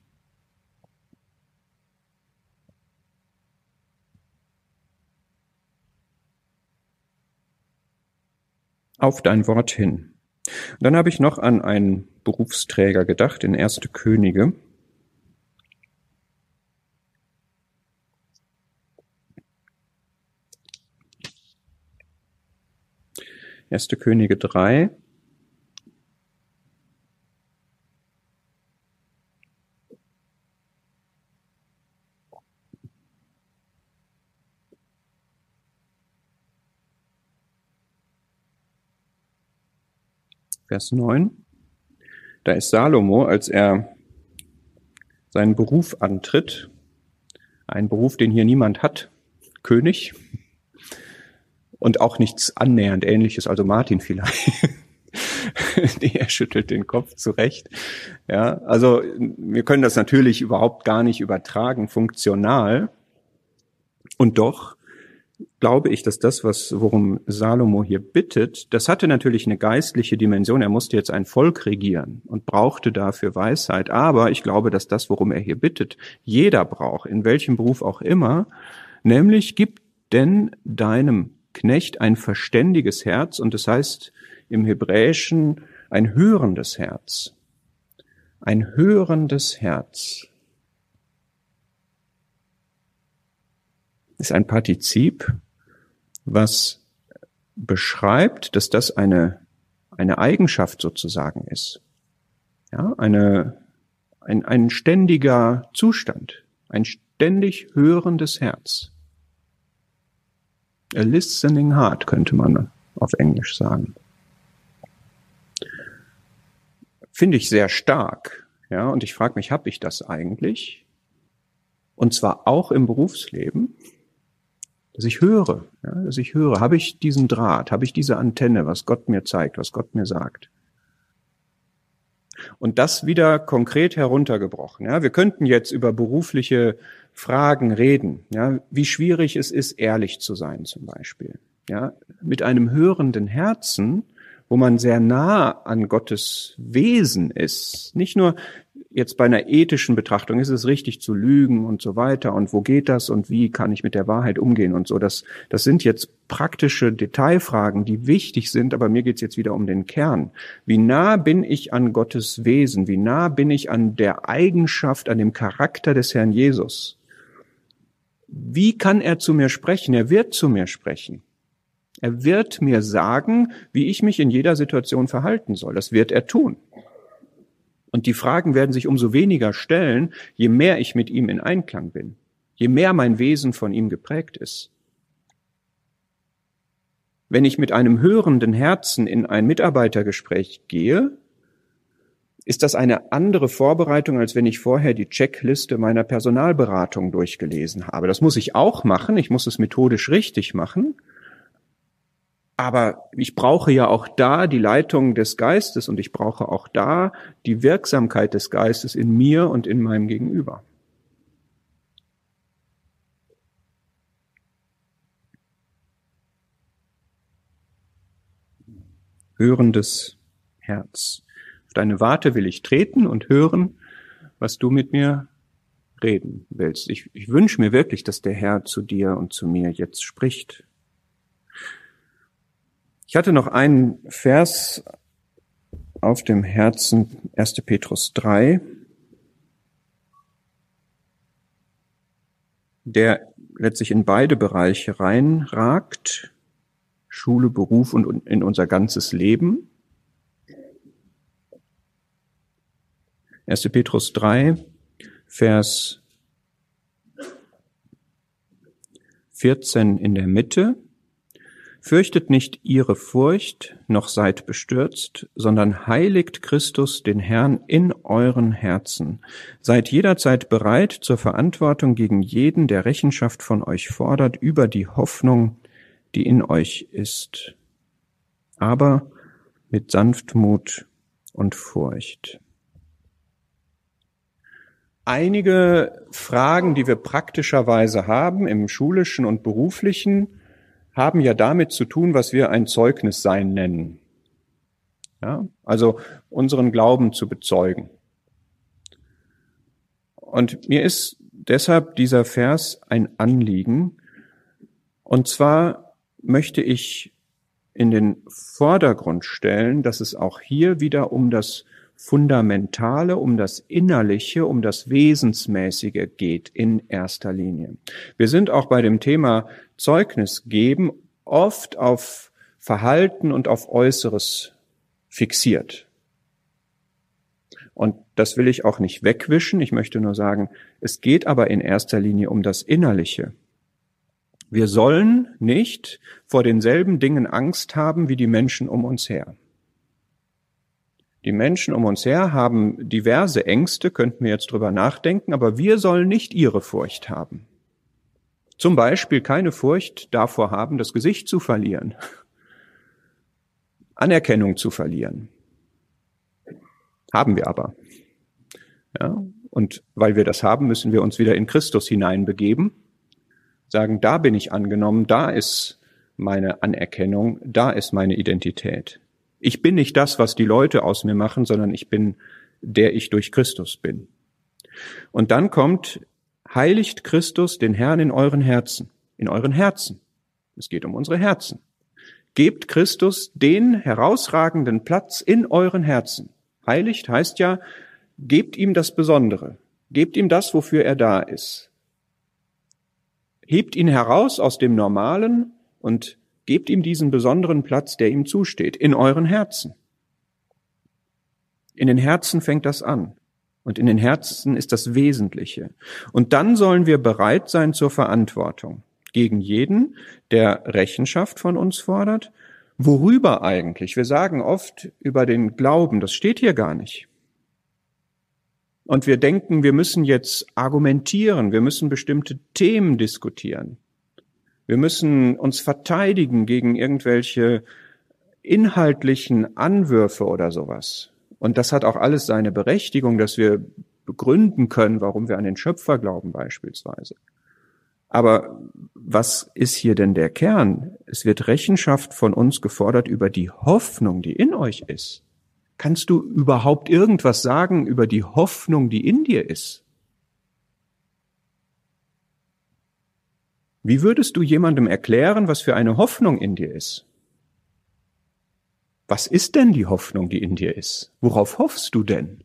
[SPEAKER 1] Auf dein Wort hin. Dann habe ich noch an einen Berufsträger gedacht, in Erste Könige. Erste Könige drei. Vers 9. Da ist Salomo, als er seinen Beruf antritt, ein Beruf, den hier niemand hat, König, und auch nichts annähernd ähnliches, also Martin vielleicht. er schüttelt den Kopf zurecht. Ja, also wir können das natürlich überhaupt gar nicht übertragen, funktional. Und doch glaube ich, dass das, was, worum Salomo hier bittet, das hatte natürlich eine geistliche Dimension. Er musste jetzt ein Volk regieren und brauchte dafür Weisheit. Aber ich glaube, dass das, worum er hier bittet, jeder braucht, in welchem Beruf auch immer, nämlich gib denn deinem Knecht ein verständiges Herz und das heißt im Hebräischen ein hörendes Herz. Ein hörendes Herz. Ist ein Partizip, was beschreibt, dass das eine, eine Eigenschaft sozusagen ist. Ja, eine, ein, ein ständiger Zustand, ein ständig hörendes Herz. A listening heart könnte man auf Englisch sagen. Finde ich sehr stark. Ja, und ich frage mich, habe ich das eigentlich? Und zwar auch im Berufsleben, dass ich höre, ja, dass ich höre, habe ich diesen Draht, habe ich diese Antenne, was Gott mir zeigt, was Gott mir sagt. Und das wieder konkret heruntergebrochen. Ja, wir könnten jetzt über berufliche Fragen reden. Ja, wie schwierig es ist, ehrlich zu sein, zum Beispiel. Ja, mit einem hörenden Herzen, wo man sehr nah an Gottes Wesen ist. Nicht nur jetzt bei einer ethischen Betrachtung, ist es richtig zu lügen und so weiter und wo geht das und wie kann ich mit der Wahrheit umgehen und so. Das, das sind jetzt praktische Detailfragen, die wichtig sind, aber mir geht's jetzt wieder um den Kern. Wie nah bin ich an Gottes Wesen? Wie nah bin ich an der Eigenschaft, an dem Charakter des Herrn Jesus? Wie kann er zu mir sprechen? Er wird zu mir sprechen. Er wird mir sagen, wie ich mich in jeder Situation verhalten soll. Das wird er tun. Und die Fragen werden sich umso weniger stellen, je mehr ich mit ihm in Einklang bin, je mehr mein Wesen von ihm geprägt ist. Wenn ich mit einem hörenden Herzen in ein Mitarbeitergespräch gehe, ist das eine andere Vorbereitung, als wenn ich vorher die Checkliste meiner Personalberatung durchgelesen habe. Das muss ich auch machen, ich muss es methodisch richtig machen, aber ich brauche ja auch da die Leitung des Geistes und ich brauche auch da die Wirksamkeit des Geistes in mir und in meinem Gegenüber. Hörendes Herz. Auf deine Warte will ich treten und hören, was du mit mir reden willst. Ich, ich wünsche mir wirklich, dass der Herr zu dir und zu mir jetzt spricht. Ich hatte noch einen Vers auf dem Herzen, 1. Petrus 3, der letztlich in beide Bereiche reinragt, Schule, Beruf und in unser ganzes Leben. 1. Petrus 3, Vers 14 in der Mitte. Fürchtet nicht ihre Furcht, noch seid bestürzt, sondern heiligt Christus den Herrn in euren Herzen. Seid jederzeit bereit zur Verantwortung gegen jeden, der Rechenschaft von euch fordert, über die Hoffnung, die in euch ist. Aber mit Sanftmut und Furcht einige Fragen, die wir praktischerweise haben im schulischen und beruflichen, haben ja damit zu tun, was wir ein Zeugnis sein nennen. Ja? Also unseren Glauben zu bezeugen. Und mir ist deshalb dieser Vers ein Anliegen. Und zwar möchte ich in den Vordergrund stellen, dass es auch hier wieder um das Fundamentale, um das Innerliche, um das Wesensmäßige geht in erster Linie. Wir sind auch bei dem Thema Zeugnis geben oft auf Verhalten und auf Äußeres fixiert. Und das will ich auch nicht wegwischen. Ich möchte nur sagen, es geht aber in erster Linie um das Innerliche. Wir sollen nicht vor denselben Dingen Angst haben wie die Menschen um uns her. Die Menschen um uns her haben diverse Ängste, könnten wir jetzt drüber nachdenken, aber wir sollen nicht ihre Furcht haben. Zum Beispiel keine Furcht davor haben, das Gesicht zu verlieren, Anerkennung zu verlieren. Haben wir aber. Ja, und weil wir das haben, müssen wir uns wieder in Christus hineinbegeben, sagen, da bin ich angenommen, da ist meine Anerkennung, da ist meine Identität. Ich bin nicht das, was die Leute aus mir machen, sondern ich bin der ich durch Christus bin. Und dann kommt, heiligt Christus den Herrn in euren Herzen, in euren Herzen. Es geht um unsere Herzen. Gebt Christus den herausragenden Platz in euren Herzen. Heiligt heißt ja, gebt ihm das Besondere. Gebt ihm das, wofür er da ist. Hebt ihn heraus aus dem Normalen und Gebt ihm diesen besonderen Platz, der ihm zusteht, in euren Herzen. In den Herzen fängt das an. Und in den Herzen ist das Wesentliche. Und dann sollen wir bereit sein zur Verantwortung gegen jeden, der Rechenschaft von uns fordert. Worüber eigentlich? Wir sagen oft über den Glauben, das steht hier gar nicht. Und wir denken, wir müssen jetzt argumentieren, wir müssen bestimmte Themen diskutieren. Wir müssen uns verteidigen gegen irgendwelche inhaltlichen Anwürfe oder sowas. Und das hat auch alles seine Berechtigung, dass wir begründen können, warum wir an den Schöpfer glauben beispielsweise. Aber was ist hier denn der Kern? Es wird Rechenschaft von uns gefordert über die Hoffnung, die in euch ist. Kannst du überhaupt irgendwas sagen über die Hoffnung, die in dir ist? Wie würdest du jemandem erklären, was für eine Hoffnung in dir ist? Was ist denn die Hoffnung, die in dir ist? Worauf hoffst du denn?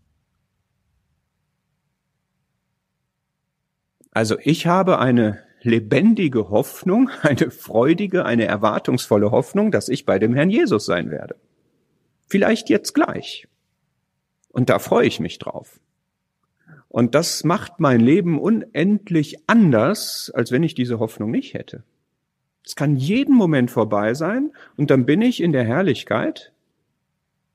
[SPEAKER 1] Also ich habe eine lebendige Hoffnung, eine freudige, eine erwartungsvolle Hoffnung, dass ich bei dem Herrn Jesus sein werde. Vielleicht jetzt gleich. Und da freue ich mich drauf. Und das macht mein Leben unendlich anders, als wenn ich diese Hoffnung nicht hätte. Es kann jeden Moment vorbei sein und dann bin ich in der Herrlichkeit.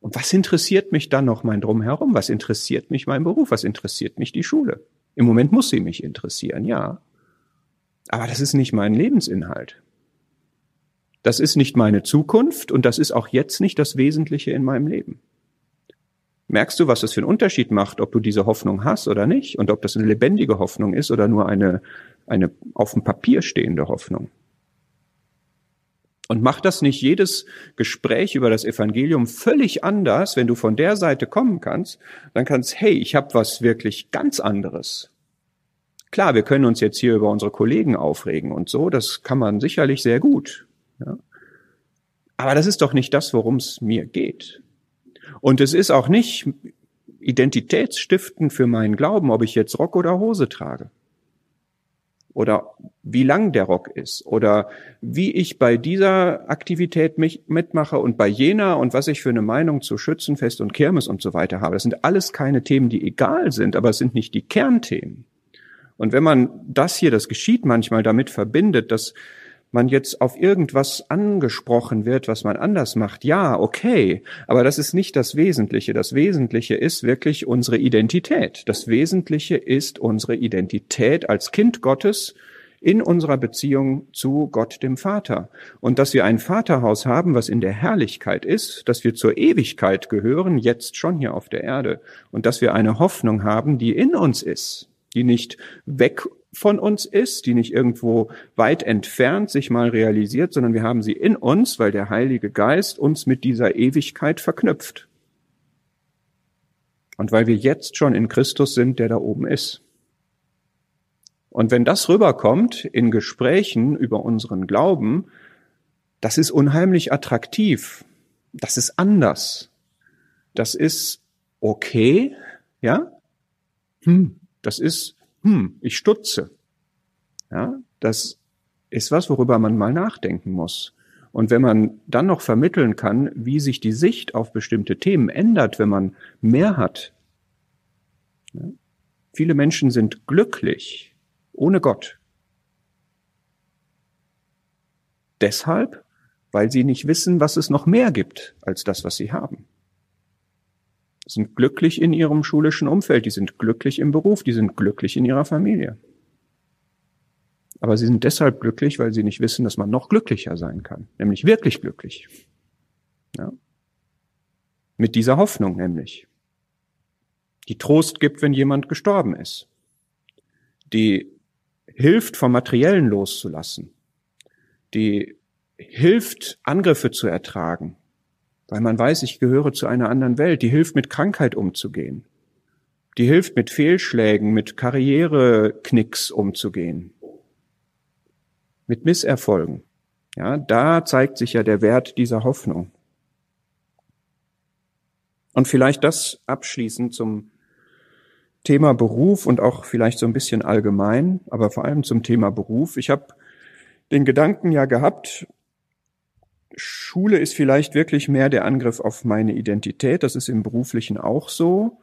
[SPEAKER 1] Und was interessiert mich dann noch mein Drumherum? Was interessiert mich mein Beruf? Was interessiert mich die Schule? Im Moment muss sie mich interessieren, ja. Aber das ist nicht mein Lebensinhalt. Das ist nicht meine Zukunft und das ist auch jetzt nicht das Wesentliche in meinem Leben. Merkst du, was das für einen Unterschied macht, ob du diese Hoffnung hast oder nicht und ob das eine lebendige Hoffnung ist oder nur eine, eine auf dem Papier stehende Hoffnung? Und macht das nicht jedes Gespräch über das Evangelium völlig anders, wenn du von der Seite kommen kannst, dann kannst, hey, ich habe was wirklich ganz anderes. Klar, wir können uns jetzt hier über unsere Kollegen aufregen und so, das kann man sicherlich sehr gut. Ja. Aber das ist doch nicht das, worum es mir geht. Und es ist auch nicht identitätsstiftend für meinen Glauben, ob ich jetzt Rock oder Hose trage. Oder wie lang der Rock ist. Oder wie ich bei dieser Aktivität mich mitmache und bei jener und was ich für eine Meinung zu Schützenfest und Kirmes und so weiter habe. Das sind alles keine Themen, die egal sind, aber es sind nicht die Kernthemen. Und wenn man das hier, das geschieht manchmal damit verbindet, dass man jetzt auf irgendwas angesprochen wird, was man anders macht, ja, okay, aber das ist nicht das Wesentliche. Das Wesentliche ist wirklich unsere Identität. Das Wesentliche ist unsere Identität als Kind Gottes in unserer Beziehung zu Gott dem Vater. Und dass wir ein Vaterhaus haben, was in der Herrlichkeit ist, dass wir zur Ewigkeit gehören, jetzt schon hier auf der Erde. Und dass wir eine Hoffnung haben, die in uns ist, die nicht weg von uns ist, die nicht irgendwo weit entfernt sich mal realisiert, sondern wir haben sie in uns, weil der Heilige Geist uns mit dieser Ewigkeit verknüpft. Und weil wir jetzt schon in Christus sind, der da oben ist. Und wenn das rüberkommt in Gesprächen über unseren Glauben, das ist unheimlich attraktiv. Das ist anders. Das ist okay, ja? Hm, das ist, hm, ich stutze. Ja, das ist was, worüber man mal nachdenken muss. Und wenn man dann noch vermitteln kann, wie sich die Sicht auf bestimmte Themen ändert, wenn man mehr hat. Ja, viele Menschen sind glücklich ohne Gott. Deshalb, weil sie nicht wissen, was es noch mehr gibt als das, was sie haben. Sind glücklich in ihrem schulischen Umfeld, die sind glücklich im Beruf, die sind glücklich in ihrer Familie. Aber sie sind deshalb glücklich, weil sie nicht wissen, dass man noch glücklicher sein kann, nämlich wirklich glücklich. Ja? Mit dieser Hoffnung nämlich, die Trost gibt, wenn jemand gestorben ist, die hilft, vom Materiellen loszulassen, die hilft, Angriffe zu ertragen, weil man weiß, ich gehöre zu einer anderen Welt, die hilft, mit Krankheit umzugehen, die hilft, mit Fehlschlägen, mit Karriereknicks umzugehen, mit Misserfolgen. Ja, da zeigt sich ja der Wert dieser Hoffnung. Und vielleicht das abschließend zum Thema Beruf und auch vielleicht so ein bisschen allgemein, aber vor allem zum Thema Beruf. Ich habe den Gedanken ja gehabt, Schule ist vielleicht wirklich mehr der Angriff auf meine Identität, das ist im beruflichen auch so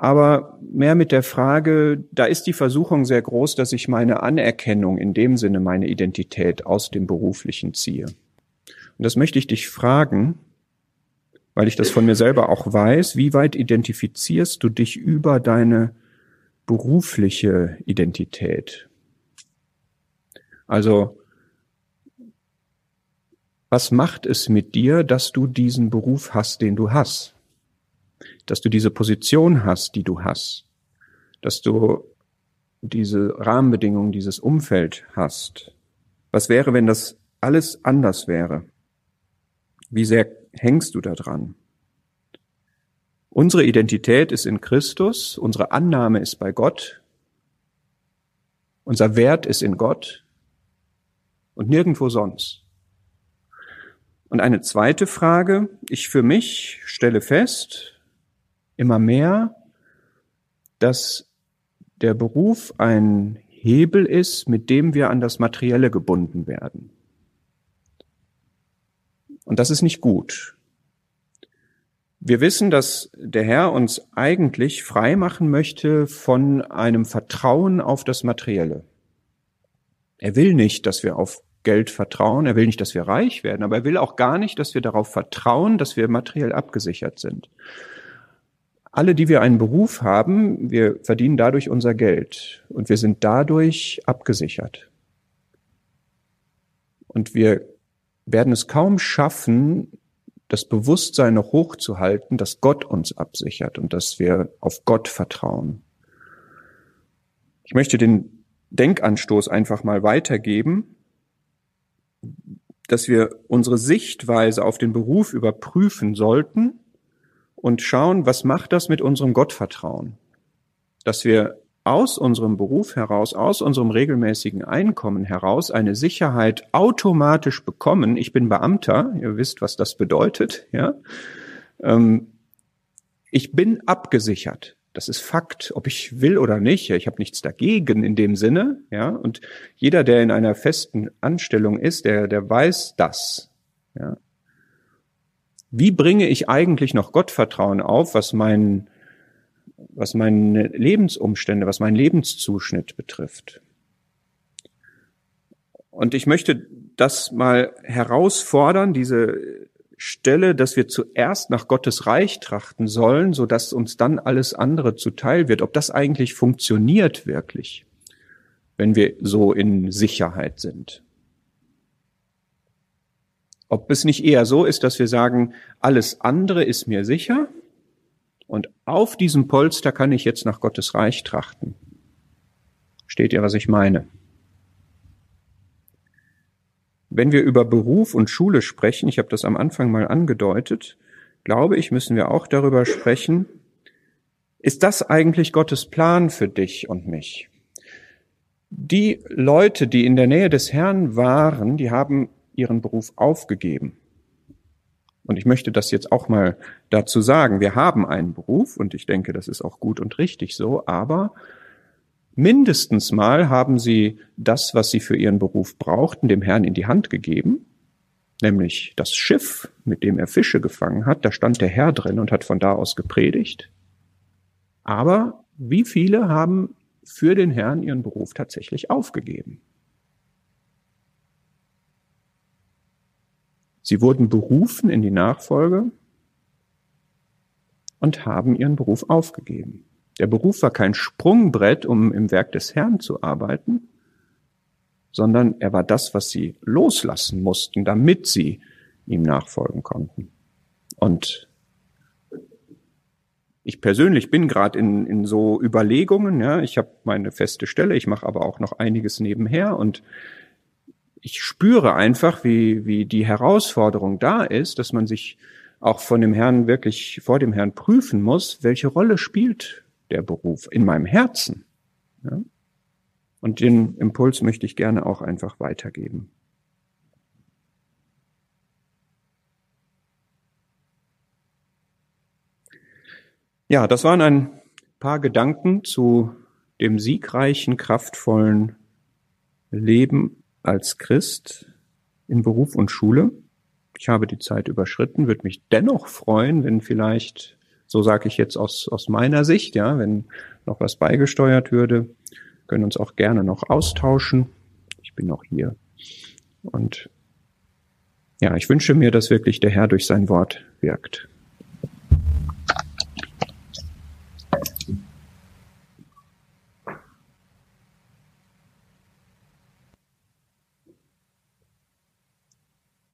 [SPEAKER 1] aber mehr mit der Frage, da ist die Versuchung sehr groß, dass ich meine Anerkennung, in dem Sinne meine Identität aus dem Beruflichen ziehe. Und das möchte ich dich fragen, weil ich das von mir selber auch weiß, wie weit identifizierst du dich über deine berufliche Identität? Also, was macht es mit dir, dass du diesen Beruf hast, den du hast? dass du diese Position hast, die du hast, dass du diese Rahmenbedingungen, dieses Umfeld hast. Was wäre, wenn das alles anders wäre? Wie sehr hängst du da dran? Unsere Identität ist in Christus, unsere Annahme ist bei Gott, unser Wert ist in Gott und nirgendwo sonst. Und eine zweite Frage, ich für mich stelle fest, immer mehr, dass der Beruf ein Hebel ist, mit dem wir an das Materielle gebunden werden. Und das ist nicht gut. Wir wissen, dass der Herr uns eigentlich frei machen möchte von einem Vertrauen auf das Materielle. Er will nicht, dass wir auf Geld vertrauen, er will nicht, dass wir reich werden, aber er will auch gar nicht, dass wir darauf vertrauen, dass wir materiell abgesichert sind. Alle, die wir einen Beruf haben, wir verdienen dadurch unser Geld und wir sind dadurch abgesichert. Und wir werden es kaum schaffen, das Bewusstsein noch hochzuhalten, dass Gott uns absichert und dass wir auf Gott vertrauen. Ich möchte den Denkanstoß einfach mal weitergeben, dass wir unsere Sichtweise auf den Beruf überprüfen sollten und schauen, was macht das mit unserem Gottvertrauen? Dass wir aus unserem Beruf heraus, aus unserem regelmäßigen Einkommen heraus eine Sicherheit automatisch bekommen. Ich bin Beamter, ihr wisst, was das bedeutet, ja. Ähm, ich bin abgesichert. Das ist Fakt, ob ich will oder nicht. Ich habe nichts dagegen in dem Sinne, ja. Und jeder, der in einer festen Anstellung ist, der, der weiß das, ja. Wie bringe ich eigentlich noch Gottvertrauen auf, was mein, was meine Lebensumstände, was meinen Lebenszuschnitt betrifft? Und ich möchte das mal herausfordern, diese Stelle, dass wir zuerst nach Gottes Reich trachten sollen, so dass uns dann alles andere zuteil wird. Ob das eigentlich funktioniert wirklich, wenn wir so in Sicherheit sind. Ob es nicht eher so ist, dass wir sagen, alles andere ist mir sicher und auf diesem Polster kann ich jetzt nach Gottes Reich trachten. Steht ihr, was ich meine? Wenn wir über Beruf und Schule sprechen, ich habe das am Anfang mal angedeutet, glaube ich, müssen wir auch darüber sprechen, Ist das eigentlich Gottes Plan für dich und mich? Die Leute, die in der Nähe des Herrn waren, die haben ihren Beruf aufgegeben. Und ich möchte das jetzt auch mal dazu sagen. Wir haben einen Beruf und ich denke, das ist auch gut und richtig so, aber mindestens mal haben sie das, was sie für ihren Beruf brauchten, dem Herrn in die Hand gegeben, nämlich das Schiff, mit dem er Fische gefangen hat. Da stand der Herr drin und hat von da aus gepredigt. Aber wie viele haben für den Herrn ihren Beruf tatsächlich aufgegeben? Sie wurden berufen in die Nachfolge und haben ihren Beruf aufgegeben. Der Beruf war kein Sprungbrett, um im Werk des Herrn zu arbeiten, sondern er war das, was sie loslassen mussten, damit sie ihm nachfolgen konnten. Und ich persönlich bin gerade in, in so Überlegungen, ja, ich habe meine feste Stelle, ich mache aber auch noch einiges nebenher und ich spüre einfach, wie, wie die Herausforderung da ist, dass man sich auch von dem Herrn wirklich vor dem Herrn prüfen muss, welche Rolle spielt der Beruf in meinem Herzen. Ja? Und den Impuls möchte ich gerne auch einfach weitergeben. Ja, das waren ein paar Gedanken zu dem siegreichen, kraftvollen Leben als Christ in Beruf und Schule. Ich habe die Zeit überschritten, würde mich dennoch freuen, wenn vielleicht, so sage ich jetzt aus, aus meiner Sicht, ja, wenn noch was beigesteuert würde, können uns auch gerne noch austauschen. Ich bin noch hier. Und ja, ich wünsche mir, dass wirklich der Herr durch sein Wort wirkt.